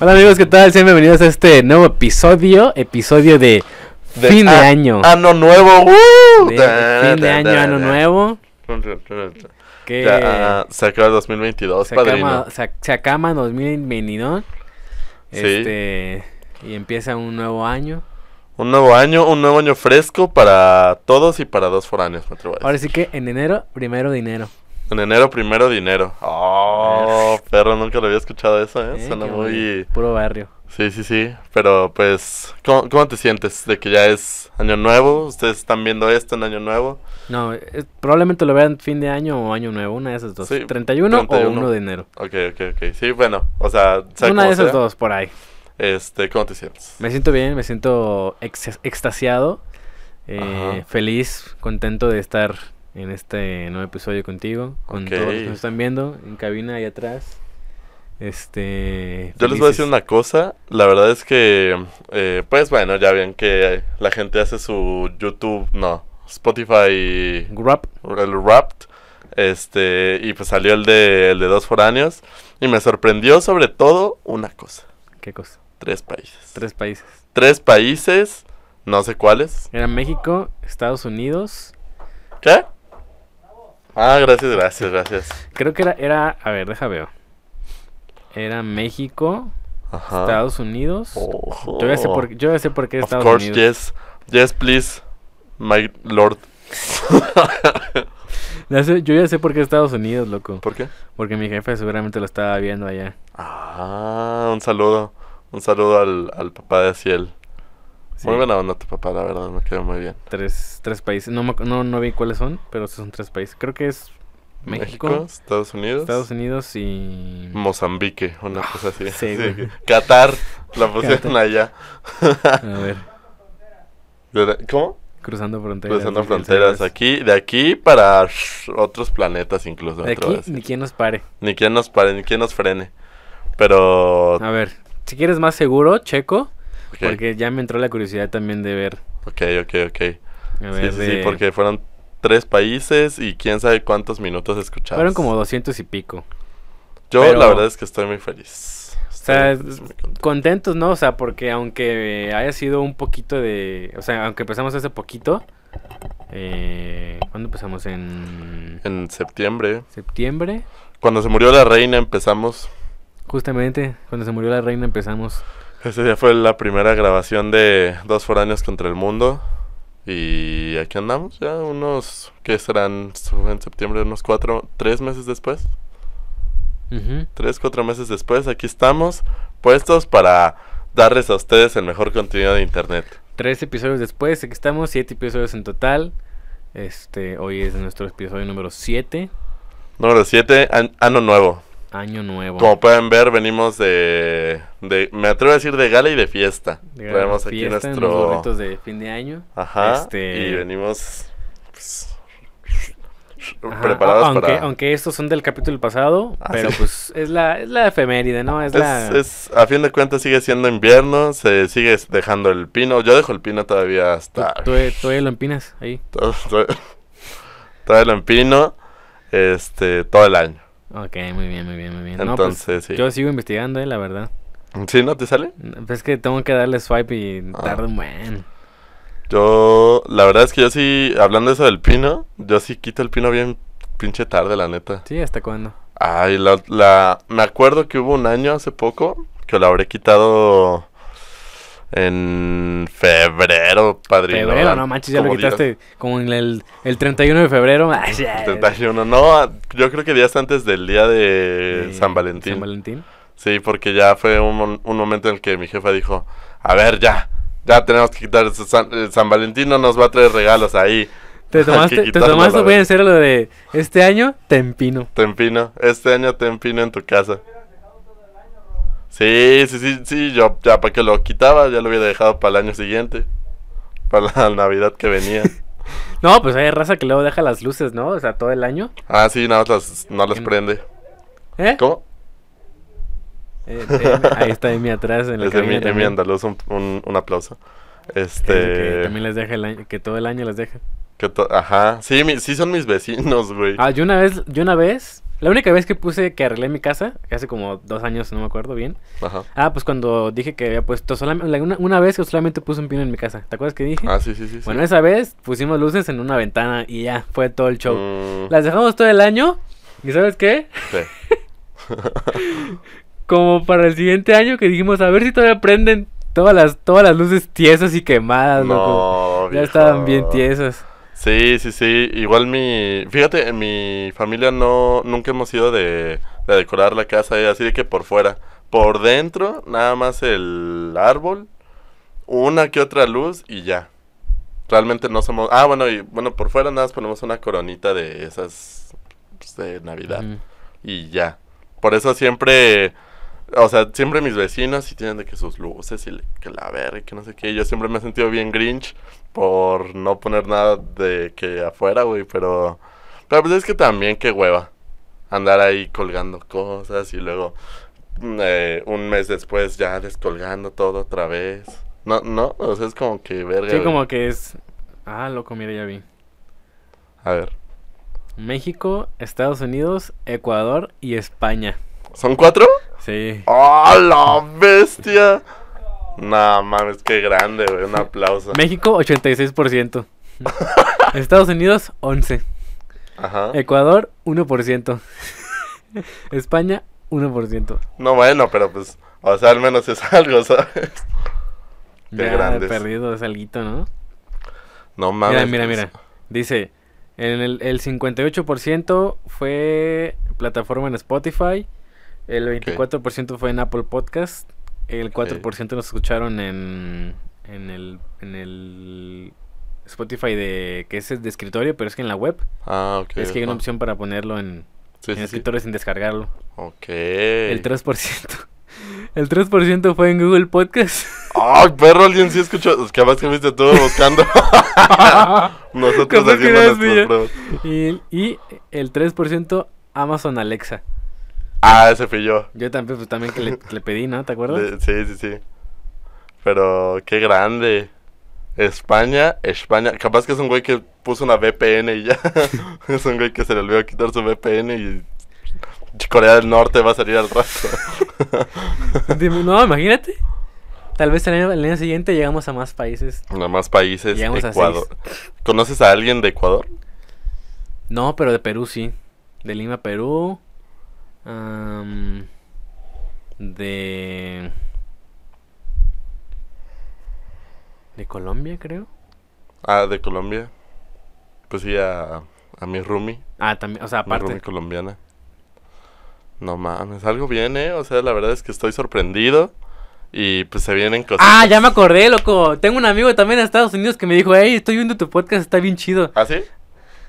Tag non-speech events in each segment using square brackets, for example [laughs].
Hola amigos, ¿qué tal? Sean bienvenidos a este nuevo episodio, episodio de, De- fin de año. Año nuevo. ¡uh! De fin de año, año nuevo. Que Ya se acaba el 2022, se, padrino. acaba, se, se acaba 2022. Sí. Este, y empieza un nuevo año. Un nuevo año, un nuevo año fresco para todos y para dos foráneos, me atrevo a decir. Ahora sí que en enero, primero dinero. En enero primero dinero. Oh, perro, nunca lo había escuchado eso, ¿eh? Eh, Suena muy... Puro barrio. Sí, sí, sí. Pero pues, ¿cómo, cómo te sientes de que ya es año nuevo? ¿Ustedes están viendo esto en año nuevo? No, es- probablemente lo vean fin de año o año nuevo, una de esas dos. Sí, 31, o 31. 1 de enero. Ok, ok, ok. Sí, bueno, o sea, sea Una de esas sea, dos por ahí. Este, ¿cómo te sientes? Me siento bien, me siento ex- extasiado, eh, feliz, contento de estar en este nuevo episodio contigo, con todos los que nos están viendo en cabina ahí atrás. Este. Yo les voy a decir una cosa, la verdad es que, eh, pues bueno, ya ven que la gente hace su YouTube, no, Spotify, Grab. el Wrapped, este, y pues salió el de, el de dos foráneos, y me sorprendió sobre todo una cosa, ¿Qué cosa? tres países. Tres países. Tres países, no sé cuáles. Era México, Estados Unidos. ¿Qué? Ah, gracias, gracias, gracias. Creo que era, era a ver, deja veo. Era México, Ajá. Estados Unidos. Oh. Yo ya sé por, yo ya sé por qué Of Estados course, Unidos. yes. Yes, please, my lord. [laughs] Yo ya sé por qué Estados Unidos, loco. ¿Por qué? Porque mi jefe seguramente lo estaba viendo allá. Ah, un saludo. Un saludo al, al papá de Asiel. Sí. Muy buena onda tu papá, la verdad, me quedó muy bien. Tres, tres países. No, no, no vi cuáles son, pero son tres países. Creo que es México, Estados Unidos, Estados Unidos y... Mozambique, una cosa así. sí, güey. Qatar, la pusieron Qatar. allá. A ver, ¿Cómo? cruzando fronteras. Cruzando fronteras aquí, de aquí para otros planetas incluso. De aquí ni quien nos pare. Ni quien nos pare, ni quien nos frene. Pero... A ver, si quieres más seguro, checo. Porque ya me entró la curiosidad también de ver. ok, ok, ok. Ver, sí, de- sí, porque fueron tres países y quién sabe cuántos minutos escuchados. Fueron como 200 y pico. Yo pero- la verdad es que estoy muy feliz. O sea, Estoy es- muy contento. Contentos, ¿no? O sea, porque aunque haya sido un poquito de... O sea, aunque empezamos hace poquito... Eh, ¿Cuándo empezamos? En En septiembre, septiembre. cuando se murió la reina, empezamos. Justamente, cuando se murió la reina empezamos. Ese día fue la primera grabación de Dos Foráneos contra el Mundo. Y aquí andamos, ya unos, ¿qué serán? En septiembre, unos cuatro, tres meses después. Tres, cuatro meses después, aquí estamos, puestos para darles a ustedes el mejor contenido de internet. Tres episodios después, aquí estamos, siete episodios en total. Este, hoy es nuestro episodio número 7, Número 7, año nuevo. Año nuevo. Como pueden ver, venimos de, de, me atrevo a decir de gala y de fiesta. De Traemos aquí fiesta, nuestro, gorritos de fin de año. ajá, este- y venimos pues, Ajá, preparados aunque, para. aunque estos son del capítulo pasado, Ah, pero sí. pues es la, es la efeméride, ¿no? Es, Es, la... es- a fin de cuentas sigue siendo invierno, se sigue dejando el pino. Yo dejo el pino todavía ¿Tú, hasta. tú, tú lo empinas ahí. [laughs] Todavía lo empino, este, todo el año. Ok, muy bien, muy bien, muy bien. No, pues, Entonces, sí. Yo sigo investigando, eh, la verdad. ¿Sí no te sale? Pues es que tengo que darle swipe y Ah. tarda un buen. Yo, la verdad es que yo sí, hablando de eso del pino, yo sí quito el pino bien pinche tarde, la neta. Sí, ¿hasta cuándo? Ay, la, la, me acuerdo que hubo un año hace poco que lo habré quitado en febrero, padrino. Febrero, no manches, ya lo quitaste como en el, el 31 de febrero. Ay, ya. 31, no, yo creo que días antes del día de San Valentín. San Valentín. Sí, porque ya fue un, un momento en el que mi jefa dijo, a ver, ya, ya tenemos que quitar San, San Valentín, no nos va a traer regalos ahí. [laughs] ¿Te [laughs] tomaste, te tomaste voy a hacer lo de este año? Te empino. Te empino, este año te empino en tu casa. Sí, sí, sí, sí, yo ya para que lo quitaba, ya lo hubiera dejado para el año siguiente. Para la [laughs] Navidad que venía. [laughs] No, pues hay raza que luego deja las luces, ¿no? O sea, todo el año. Ah, sí, nada más las- no las no- prende. ¿Eh? ¿Cómo? Eh, eh, ahí está Emi atrás en la [laughs] Es cabina de mi también. andaluz, un, un, un aplauso. Este... que también les deja el año, que todo el año les deja. que to- Ajá, sí, mi- sí son mis vecinos, güey. Ah, yo una vez, yo una vez La única vez que puse que arreglé mi casa, hace como dos años, no me acuerdo bien. Ajá. Ah, pues cuando dije que había puesto solamente, una, una vez que solamente puse un pino en mi casa. ¿Te acuerdas que dije? Ah, sí, sí, sí. sí. Bueno, esa vez pusimos luces en una ventana y ya, fue todo el show. Mm, Las dejamos todo el año y ¿sabes qué? sí. [laughs] Como para el siguiente año que dijimos, a ver si todavía prenden todas las, todas las luces tiesas y quemadas, loco. No, Ya viejo. estaban bien tiesas. Sí, sí, sí. Igual mi. Fíjate, en mi familia no. Nunca hemos ido de, de decorar la casa eh, así de que por fuera. Por dentro, nada más el árbol, una que otra luz y ya. Realmente no somos. Ah, bueno, y bueno, por fuera nada más ponemos una coronita de esas pues, de Navidad. Y ya. Por eso siempre. O sea, siempre mis vecinos sí tienen de que sus luces y que la verga y que no sé qué. Yo siempre me he sentido bien Grinch por no poner nada de que afuera, güey. Pero. Pero pues es que también qué hueva. Andar ahí colgando cosas y luego. mm, eh, un mes después ya descolgando todo otra vez. No, no, o sea, es como que verga. Sí, güey. como que es... Ah, loco, mira, ya vi. A ver. México, Estados Unidos, Ecuador y España. ¿Son cuatro? Sí. ¡Oh, la bestia! No mames, qué grande, güey. Un aplauso. México, 86%. [laughs] Estados Unidos, 11%. Ajá. Ecuador, 1%. España, 1%. No, bueno, pero pues, o sea, al menos es algo, ¿sabes? Qué Ya grandes. perdido es alguito, ¿no? No mames. Mira, mira, pues, mira. Dice, en el, el 58% fue plataforma en Spotify, el 24% fue en Apple Podcast, el 4% nos escucharon en, en, el, en el Spotify de que ese es de escritorio, pero es que en la web Ah, ok. es que hay una opción para ponerlo en, Sí, en sí, sí. escritorio sin descargarlo. Ok. El 3%. [laughs] El 3% fue en Google Podcast. Ay, perro, alguien sí escuchó. Es que además que fuiste tú buscando. [laughs] Nosotros haciendo nuestras pruebas. y, y el 3% Amazon Alexa. Ah, ese fui yo. Yo también, pues, también que le, le pedí, ¿no? ¿Te acuerdas? Sí, sí, sí. Pero qué grande. España, España. Capaz que es un güey que puso una VPN y ya. [laughs] es un güey que se le olvidó quitar su VPN y Corea del Norte va a salir al rato. [laughs] No, imagínate. Tal vez el año, el año siguiente llegamos a más países. Nada más países. Llegamos a Ecuador. ¿Conoces a alguien de Ecuador? No, pero de Perú sí. De Lima, Perú. Am, de... De Colombia, creo. Ah, de Colombia. Pues sí, a, a mi roomie. Ah, también, o sea, Mi roomie aparte. colombiana. No mames, algo viene, o sea, la verdad es que estoy sorprendido. Y pues se vienen cosas. Ah, ya me acordé, loco. Tengo un amigo también en Estados Unidos que me dijo, hey, estoy viendo tu podcast, está bien chido. ¿Ah, sí?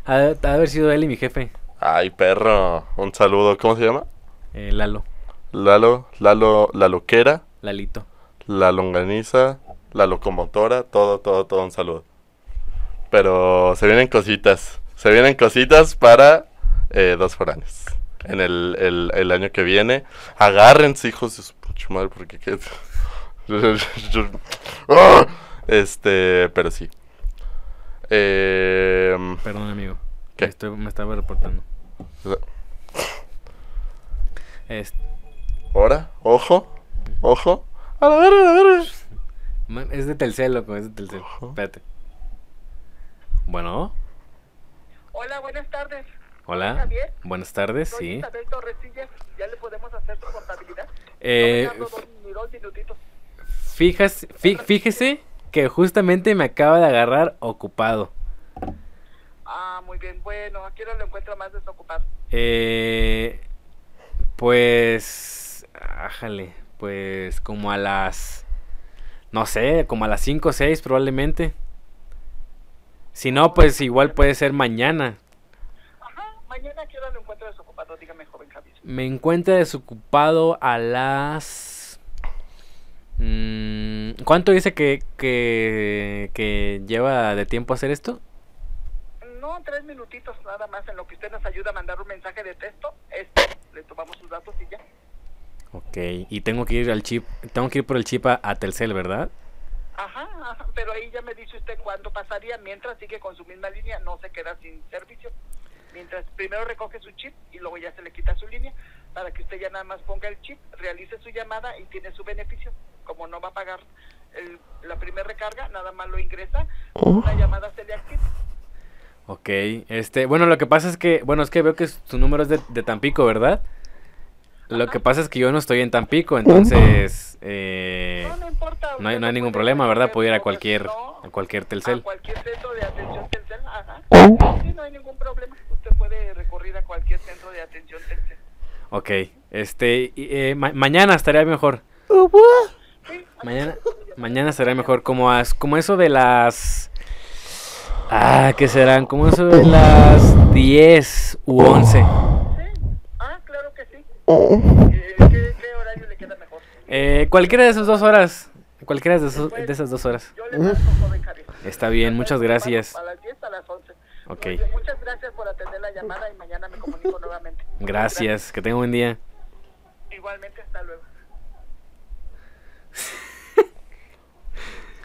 Ha ha de haber sido él y mi jefe, Ay, perro. Un saludo. ¿Cómo se llama? eh, Lalo, Lalo, Lalo, la loquera, Lalito. la longaniza, la locomotora, todo, todo, todo un saludo. Pero se vienen cositas. Se vienen cositas para eh, dos foráneos. En el, el, el año que viene. Agárrense, hijos de su pucha madre, porque qué. [laughs] Este, pero sí. Eh, Perdón, amigo. ¿Qué? Estoy- me estaba reportando. Es- Ahora, ojo, ojo. A la verga, a la verga. man, es de Telcel, loco, es de Telcel. Ojo. Espérate. Bueno, Hola, buenas tardes. hola. Javier. Buenas tardes, Soy sí. Isabel Torresillas. ¿Ya le podemos hacer su contabilidad? Eh, No me tardo dos, ni dos minutitos. fíjese, fí- fíjese que justamente me acaba de agarrar ocupado. Ah, muy bien. Bueno, aquí no lo encuentro más desocupado. Eh, pues, ájale, pues como a las, no sé, como a las 5 o 6 probablemente. Si no, pues igual puede ser mañana. Ajá, mañana aquí no lo encuentro desocupado. Dígame, joven Javier. Me encuentra desocupado a las... mm, ¿Cuánto dice que, que, que lleva de tiempo hacer esto? No, tres minutitos nada más en lo que usted nos ayuda a mandar un mensaje de texto. Esto, le tomamos sus datos y ya. Ok, y tengo que ir al chip, tengo que ir por el chip a, a Telcel, ¿verdad? Ajá, ajá, pero ahí ya me dice usted cuándo pasaría. Mientras sigue con su misma línea, no se queda sin servicio. Mientras primero recoge su chip y luego ya se le quita su línea para que usted ya nada más ponga el chip, realice su llamada y tiene su beneficio. Como no va a pagar el- la primera recarga, nada más lo ingresa, una llamada se le activa. Ok, este, bueno, lo que pasa es que, bueno, es que veo que su número es de, de Tampico, ¿verdad? Lo que pasa es que yo no estoy en Tampico, entonces, eh, No, no importa. no hay, no hay ningún problema, ¿verdad? Puedo ir a cualquier, a cualquier a Telcel. cualquier centro de atención Telcel, ajá. Sí, no hay ningún problema. Usted puede recurrir a cualquier centro de atención Telcel. Ok, este, y, eh, ma- mañana estaría mejor. Mañana, mañana estaría mejor, como, as- como eso de las... Ah, ¿qué serán? Como eso de las 10 u 11. sí. Ah, claro que sí. Eh, ¿Qué, qué horario le queda mejor? Eh, cualquiera de esas dos horas. Cualquiera de, esos- de esas dos horas. Yo le marco, joven Javier. Está bien, muchas gracias. A las 10 a las 11. Ok. Bien, muchas gracias por atender la llamada y mañana me comunico nuevamente. Gracias, que tenga un buen día. Igualmente, hasta luego. [laughs]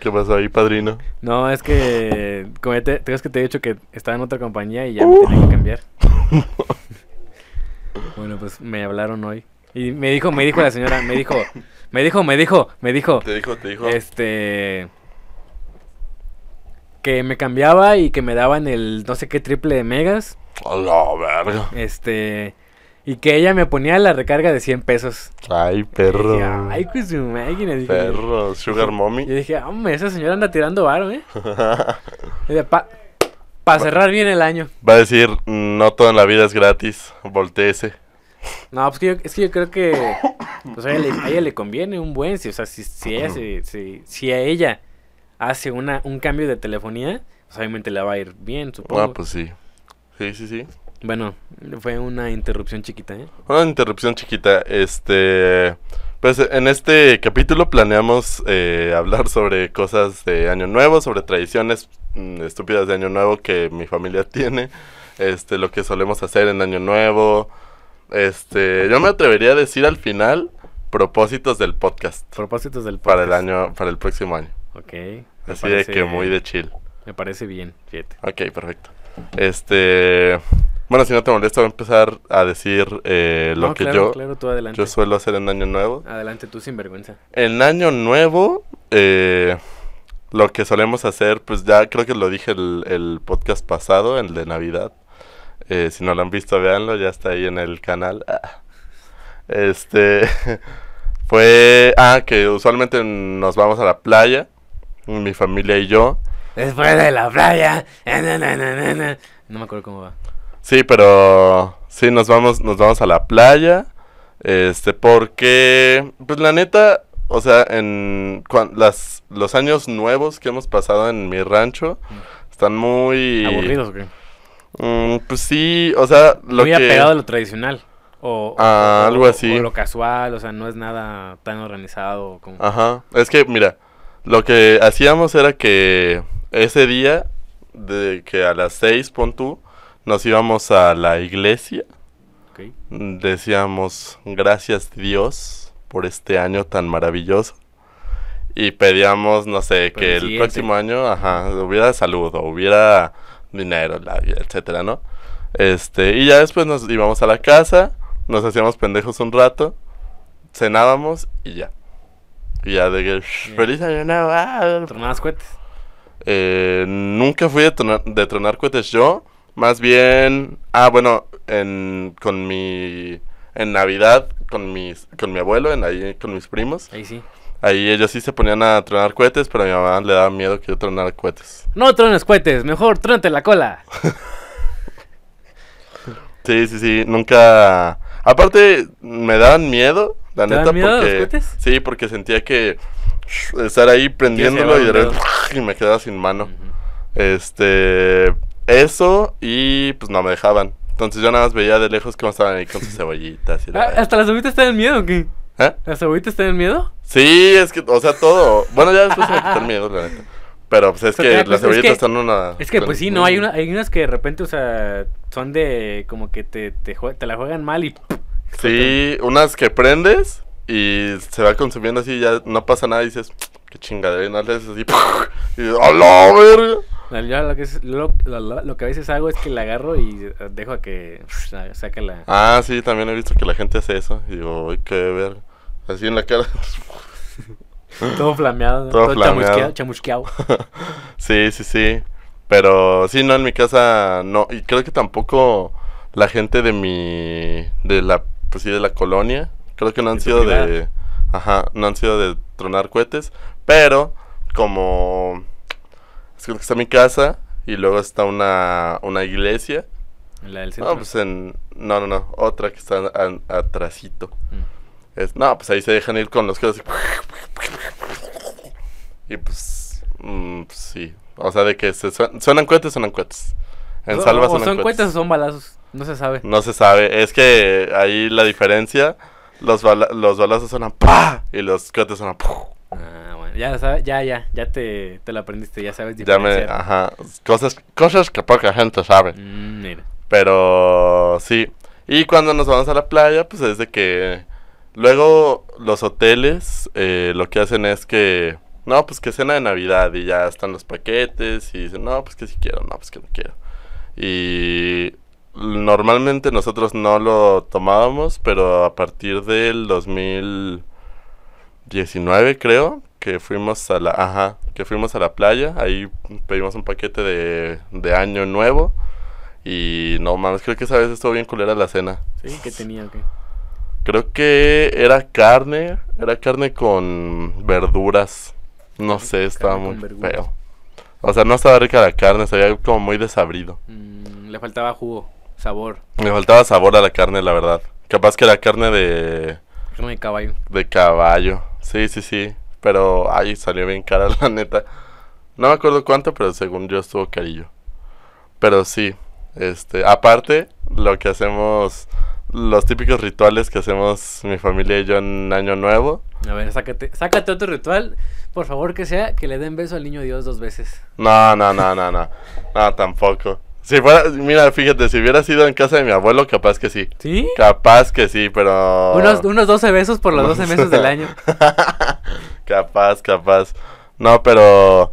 ¿Qué pasó ahí, padrino? No, es que, como te, te que te he dicho que estaba en otra compañía y ya me tenía que cambiar. [laughs] bueno, pues me hablaron hoy. Y me dijo, me dijo la señora, me dijo, me dijo, me dijo, me dijo, Te dijo, te dijo. este, que me cambiaba y que me daban el no sé qué triple de megas, A la verga. este, y que ella me ponía la recarga de 100 pesos. Ay, perro. dije, Ay, pues máquina, dije. Perro. Sugar mommy. Yo dije, hombre, esa señora anda tirando varo, ¿eh? [laughs] Para cerrar bien el año. Va a decir, no todo en la vida es gratis. Volteese. No, pues que yo, es que yo creo que pues a, ella le, a ella le conviene un buen, si, o sea, si, si ella se, si, si a ella hace una, un cambio de telefonía, pues obviamente le va a ir bien, supongo. Ah, pues sí. Sí, sí, sí. Bueno, fue una interrupción chiquita, ¿eh? Una interrupción chiquita. Este. Pues en este capítulo planeamos eh, hablar sobre cosas de Año Nuevo, sobre tradiciones mm, estúpidas de Año Nuevo que mi familia [laughs] tiene. Este, lo que solemos hacer en Año Nuevo. Este, yo me atrevería a decir al final propósitos del podcast Propósitos del para el podcast. año, para el próximo año. Ok. Así de que muy de chill. Me parece bien, fíjate. Ok, perfecto. Este, bueno, si no te molesta, voy a empezar a decir eh, lo No, que claro, yo, Claro, tú adelante. yo suelo hacer en Año Nuevo. Adelante tú sin vergüenza. En Año Nuevo, eh, lo que solemos hacer, pues ya creo que lo dije el, el podcast pasado, el de Navidad. Eh, si no lo han visto, véanlo, ya está ahí en el canal. Ah. Este, [laughs] fue, ah, que usualmente nos vamos a la playa, mi familia y yo. Después de la playa. na, na, na, na, na. No me acuerdo cómo va. Sí, pero sí nos vamos, nos vamos a la playa. Este, porque, pues la neta, o sea, en cuan- las, los años nuevos que hemos pasado en mi rancho están muy ¿Aburridos o qué? Mm, pues sí, o sea, lo Muy que apegado a lo tradicional. O, Ah, o- algo así. O lo casual, o sea, no es nada tan organizado como... Ajá, es que mira, lo que hacíamos era que ese día de que a las seis pon tú, nos íbamos a la iglesia. Decíamos gracias Dios por este año tan maravilloso y pedíamos no sé que el próximo año ajá hubiera salud o hubiera dinero la- etcétera no este y ya después nos íbamos a la casa nos hacíamos pendejos un rato cenábamos y ya y ya de que "Shh, feliz año nuevo ah". Tornadas cohetes. Eh, nunca fui de tronar, de tronar cohetes yo. Más bien. Ah, bueno, en, con mi. En Navidad, con mis, con mi abuelo, en ahí con mis primos. Ahí sí. Ahí ellos sí se ponían a tronar cohetes, pero a mi mamá le daba miedo que yo tronara cohetes. No trones cohetes, mejor trónate la cola. [laughs] Sí, sí, sí, nunca. Aparte, me daban miedo, la ¿Te neta, miedo los porque. cohetes? Sí, porque sentía que. Estar ahí prendiéndolo y de repente. Y me quedaba sin mano. Este, eso y pues no me dejaban. Entonces yo nada más veía de lejos cómo estaban ahí con sus [laughs] cebollitas. Y la Ah. ¿Hasta las abuelitas te dan miedo o qué? ¿Eh? ¿Las abuelitas te dan miedo? Sí, es que, o sea, todo. Bueno, ya después se me quitó el miedo, la neta. Pero pues es Pero, que las es cebollitas que- están una. Es que pues sí, no, hay, una, hay unas que de repente, o sea, son de como que te, te, jue- te la juegan mal y... [laughs] Sí, unas que prendes y se va consumiendo así, ya no pasa nada y dices, qué chingadera, y no le haces así. [laughs] Y dices, ¡a la verga! Yo lo, que es- lo, lo- lo que a veces hago es que la agarro y dejo a que sa- saque la... Ah, sí, también he visto que la gente hace eso. Y digo, ay, qué ver. Así en la cara. [laughs] Todo flameado. Todo chamusqueado. flameado. chamusqueado. [laughs] sí, sí, sí. Pero sí, no, en mi casa no. Y creo que tampoco la gente de mi. de la. pues sí, de la colonia. Creo que no han sido de. Ajá, no han sido de tronar cohetes. Pero, como. Es que está mi casa. Y luego está una, una iglesia. La del centro. No, pues en. No, no, no. Otra que está a- atrasito. Mm. Es, no, pues ahí se dejan ir con los cohetes. Y pues, mm, pues sí. O sea, de que se suenan, suenan cohetes, suenan cohetes. En O- salva o suenan son cohetes. o son balazos. No se sabe. No se sabe. Es que ahí la diferencia, los, bala- los balazos suenan ¡pa! Y los cohetes suenan. Ya, lo sabe- ya, ya. Ya te, te lo aprendiste. Ya sabes Ya me, diferenciar. ajá. Cosas, cosas que poca gente sabe. Mm, mira. Pero sí. Y cuando nos vamos a la playa, pues es de que luego los hoteles eh, lo que hacen es que, no, pues que cena de Navidad y ya están los paquetes y dicen, no, pues que si quiero, no, pues que no quiero. Y normalmente nosotros no lo tomábamos, pero a partir del 2019 creo que fuimos a la, ajá, que fuimos a la playa, ahí pedimos un paquete de, de año nuevo. Y no mames, creo que esa vez estuvo bien culera la cena. ¿Sí? ¿Qué tenía o qué? Creo que era carne, era carne con verduras. No sé, estaba muy feo. O sea, no estaba rica la carne, se veía como muy desabrido. Mm, le faltaba jugo, sabor. Me faltaba sabor a la carne, la verdad. Capaz que era carne de, Carne de caballo. de caballo. Sí, sí, sí. Pero, ay, salió bien cara, [laughs] la neta. No me acuerdo cuánto, pero según yo estuvo carillo. Pero sí, este, aparte, lo que hacemos, los típicos rituales que hacemos mi familia y yo en Año Nuevo. A ver, sácate, sácate otro ritual. Por favor, que sea que le den beso al niño Dios dos veces. No, no, no, no, no. No, tampoco. Si fuera, mira, fíjate, si hubiera sido en casa de mi abuelo, capaz que sí. ¿Sí? Capaz que sí, pero... Unos, unos 12 besos por los 12 meses del año. [laughs] capaz, capaz. No, pero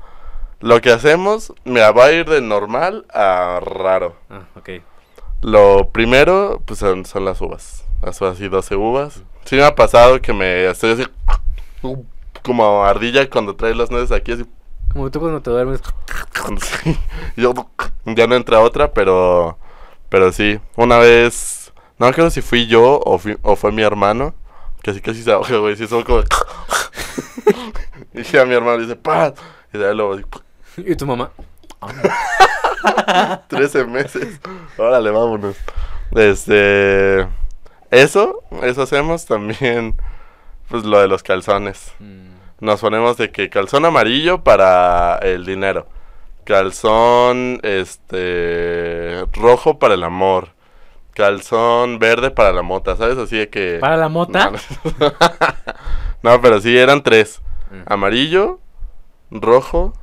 lo que hacemos, mira, va a ir de normal a raro. Ah, ok. Lo primero, pues son, son las uvas. Las uvas y 12 uvas. Sí me ha pasado que me estoy así como ardilla cuando trae las nueces aquí así. Como tú cuando te duermes. [laughs] Sí, yo ya no entra otra, pero pero sí, una vez no acuerdo si fui yo o, fui- o fue mi hermano, que así casi se ahoga, güey, sí son como [laughs] y a mi hermano dice, "Pa." Y de ahí luego ¿Y tu mamá? [laughs] 13 meses. Órale, vámonos. Este eso, eso hacemos también pues lo de los calzones. Mm, Nos ponemos de que calzón amarillo para el dinero. Calzón este rojo para el amor. Calzón verde para la mota, ¿sabes? Así de que ¿Para la mota? No, No, [laughs] pero sí eran tres. Mm. Amarillo, rojo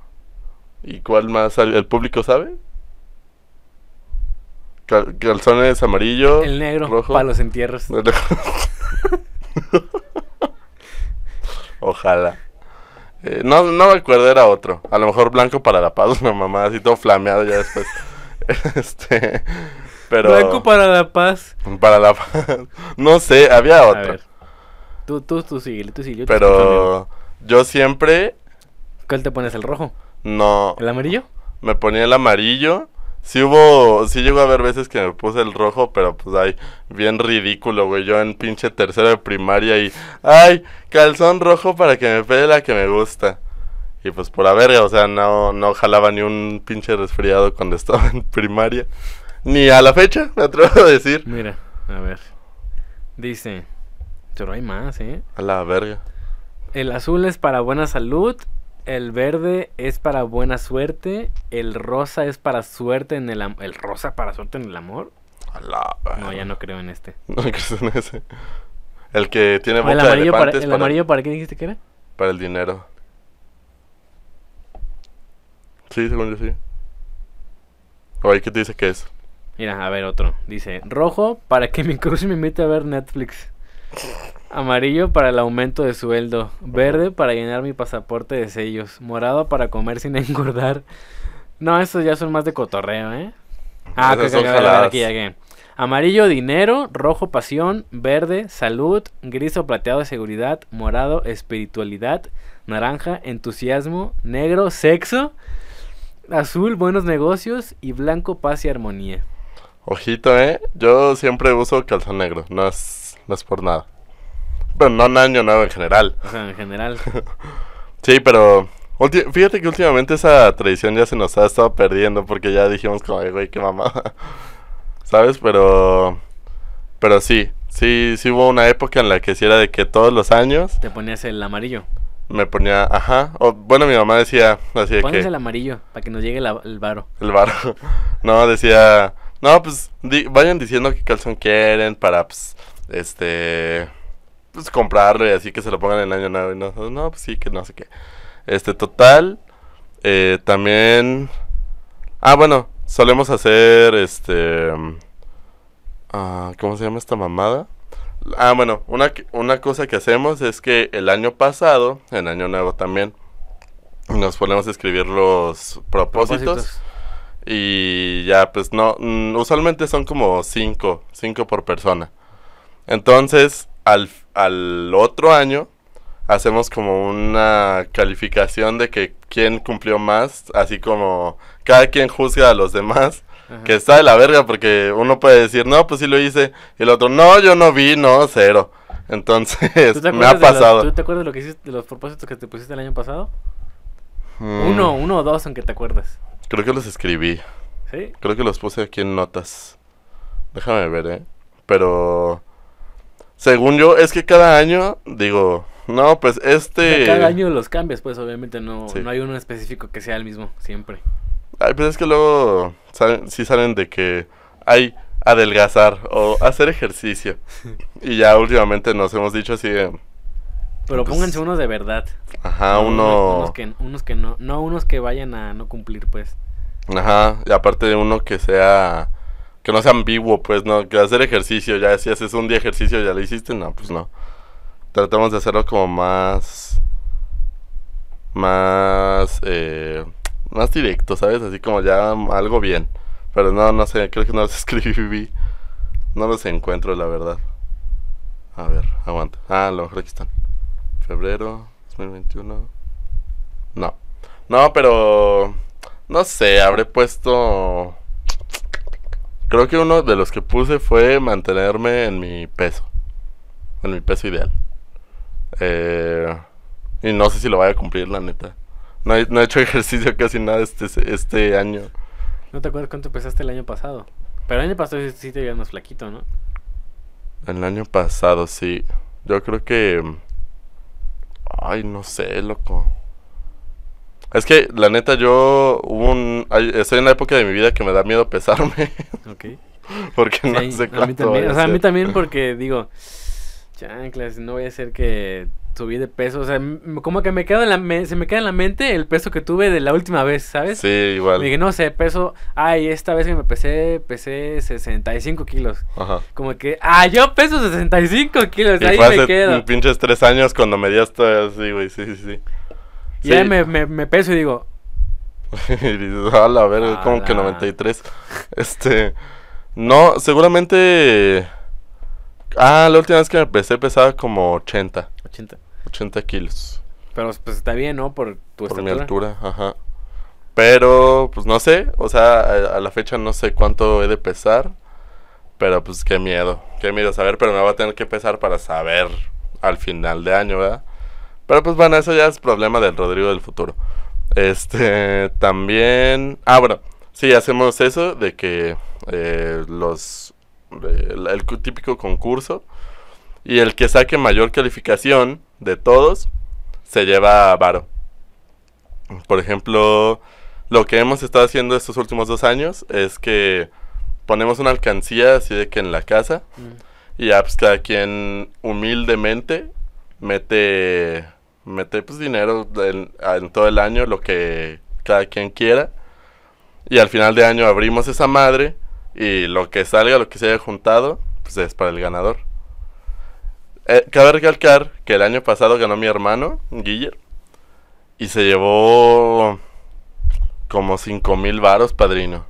y cuál más el público sabe? Cal- calzones amarillo, El negro, rojo. para los entierros. [laughs] Ojalá. Eh, no, no me acuerdo, era otro. A lo mejor blanco para la paz, [laughs] una mamá así todo flameado ya después. [laughs] este. Pero. Blanco para la paz. para la paz. No sé, había A otro. Tú, tú, tú sigue, tú amigo. Pero yo siempre ¿Cuál te pones? ¿El rojo? no ¿El amarillo? me ponía el amarillo. Sí hubo, sí llegó a haber veces que me puse el rojo, pero pues ay, bien ridículo, güey. Yo en pinche tercero de primaria y, ay, calzón rojo para que me pegue la que me gusta. Y pues por la verga, o sea, no, no jalaba ni un pinche resfriado cuando [laughs] estaba en primaria. Ni a la fecha, me atrevo a decir. Mira, a ver. Dice. Pero hay más, ¿eh? A la verga. El azul es para buena salud. El verde es para buena suerte. El rosa es para suerte en el amor. ¿El rosa para suerte en el amor? A la No, ya no creo en este. [laughs] No crees en ese. El que tiene ¿El boca de amarillo, para, elefantes ¿el para, amarillo para qué dijiste que era? para el dinero. Sí, según yo sí. Oye, ¿qué te dice que es? Mira, a ver otro. Dice, rojo para que mi crush me invite a ver Netflix. Amarillo para el aumento de sueldo. Verde para llenar mi pasaporte de sellos. Morado para comer sin [laughs] engordar. No, esos ya son más de cotorreo, ¿eh? Ah, Esas que, aquí, aquí. Amarillo, dinero. Rojo, pasión. Verde, salud. Gris o plateado, seguridad. Morado, espiritualidad. Naranja, entusiasmo. Negro, sexo. Azul, buenos negocios. Y blanco, paz y armonía. Ojito, ¿eh? Yo siempre uso calzón negro, no es, no es por nada. Pero no en año nuevo en general. O sea, en general. [laughs] Sí, pero fíjate que últimamente esa tradición ya se nos ha estado perdiendo porque ya dijimos como, "Ay, güey, qué mamada. [laughs] ¿Sabes? Pero... Pero sí, sí, sí hubo una época en la que sí era de que todos los años Te ponías el amarillo. me ponía, ajá, o, bueno, mi mamá decía, así de que... el amarillo para que nos llegue la- el varo. El bar. [laughs] No, decía. No, pues di- vayan diciendo qué calzón quieren para, pues, este. Pues comprarlo y así que se lo pongan en año nuevo. Y no, no, pues sí, que no sé qué. Este, total. eh, también. Ah, bueno, solemos hacer este. ah, ¿Cómo se llama esta mamada? Ah, bueno, una, una cosa que hacemos es que el año pasado, en año nuevo también, nos ponemos a escribir los propósitos. Y ya, pues no, mm, usualmente son como cinco, cinco por persona. Entonces, al, al otro año, hacemos como una calificación de que quién cumplió más, así como cada quien juzga a los demás, Ajá. que está de la verga, porque uno puede decir, no, pues sí lo hice, y el otro, no, yo no vi, no, cero. Entonces, ¿Tú te me ha los- pasado. ¿Tú te acuerdas de lo que hiciste, de los propósitos que te pusiste el año pasado? Mm, Uno, uno o dos, aunque te acuerdas. Creo que los escribí. ¿Sí? Creo que los puse aquí en notas. Déjame ver, ¿eh? Pero... Según yo, es que cada año, digo, no, pues este... cada año los cambias, pues obviamente no, Sí. no hay uno específico que sea el mismo, siempre. Ay, pues es que luego salen, sí salen de que hay adelgazar o hacer ejercicio. [laughs] y ya últimamente nos hemos dicho así de, Pero Pues- pónganse unos de verdad. ajá, No uno... Unos que, unos que no, no unos que vayan a no cumplir, pues. Ajá, y aparte de uno que sea... Que no sea ambiguo, pues, ¿no? Que hacer ejercicio, ya si haces un día ejercicio ya lo hiciste, no, pues no. Tratamos de hacerlo como más... Más... Eh, más directo, ¿sabes? Así como ya algo bien. Pero no, no sé, creo que no los [laughs] escribí. No los encuentro, la verdad. A ver, aguanta. Ah, a lo mejor aquí están. Febrero 2021. No. No, pero... No sé, habré puesto... Creo que uno de los que puse fue mantenerme en mi peso. En mi peso ideal. Eh, y no sé si lo vaya a cumplir, la neta. No he, no he hecho [laughs] ejercicio casi nada este, este año. ¿No te acuerdas cuánto pesaste el año pasado? Pero el año pasado sí, sí te veías más flaquito, ¿no? El año pasado, sí. Yo creo que... Ay, no sé, loco. Es que, la neta, yo hubo un... estoy en la época de mi vida que me da miedo pesarme. [laughs] Ok. porque no Sí, sé a mí cuánto también, o sea, a mí también [laughs] porque digo, chanclas, no voy a hacer que subí de peso, o sea, como que me queda en la me- se me queda en la mente el peso que tuve de la última vez, ¿sabes? Sí, igual. Me dije, no sé, peso, ay, esta vez que me pesé, pesé 65 kilos. Ajá. Como que, ah, yo peso 65 kilos, Y ahí fue me hace quedo. pinches tres años cuando me di hasta así, güey, sí, sí, sí. Y ahí Sí. me, me, me peso y digo, [laughs] y dices, a la verga, como que Ala. 93. [laughs] Este, no, seguramente... Ah, la última vez que me pesé pesaba como 80, 80. 80 kilos. Pero pues está bien, ¿no? Por tu por mi estatura. altura, ajá. Pero, pues no sé, o sea, a, a la fecha no sé cuánto he de pesar. Pero pues qué miedo, qué miedo saber, pero me va a tener que pesar para saber al final de año, ¿verdad? Pero pues bueno, eso ya es problema del Rodrigo del futuro. Este, también... Ah, bueno, sí, hacemos eso de que eh, los... eh, el, típico concurso y el que saque mayor calificación de todos se lleva varo. Por ejemplo, lo que hemos estado haciendo estos últimos dos años es que ponemos una alcancía así de que en la casa Mm. y ya pues cada quien humildemente mete mete pues dinero en, todo el año lo que cada quien quiera y al final de año abrimos esa madre y lo que salga lo que se haya juntado pues es para el ganador Eh, cabe recalcar que el año pasado ganó mi hermano Guiller y se llevó como cinco mil varos, padrino.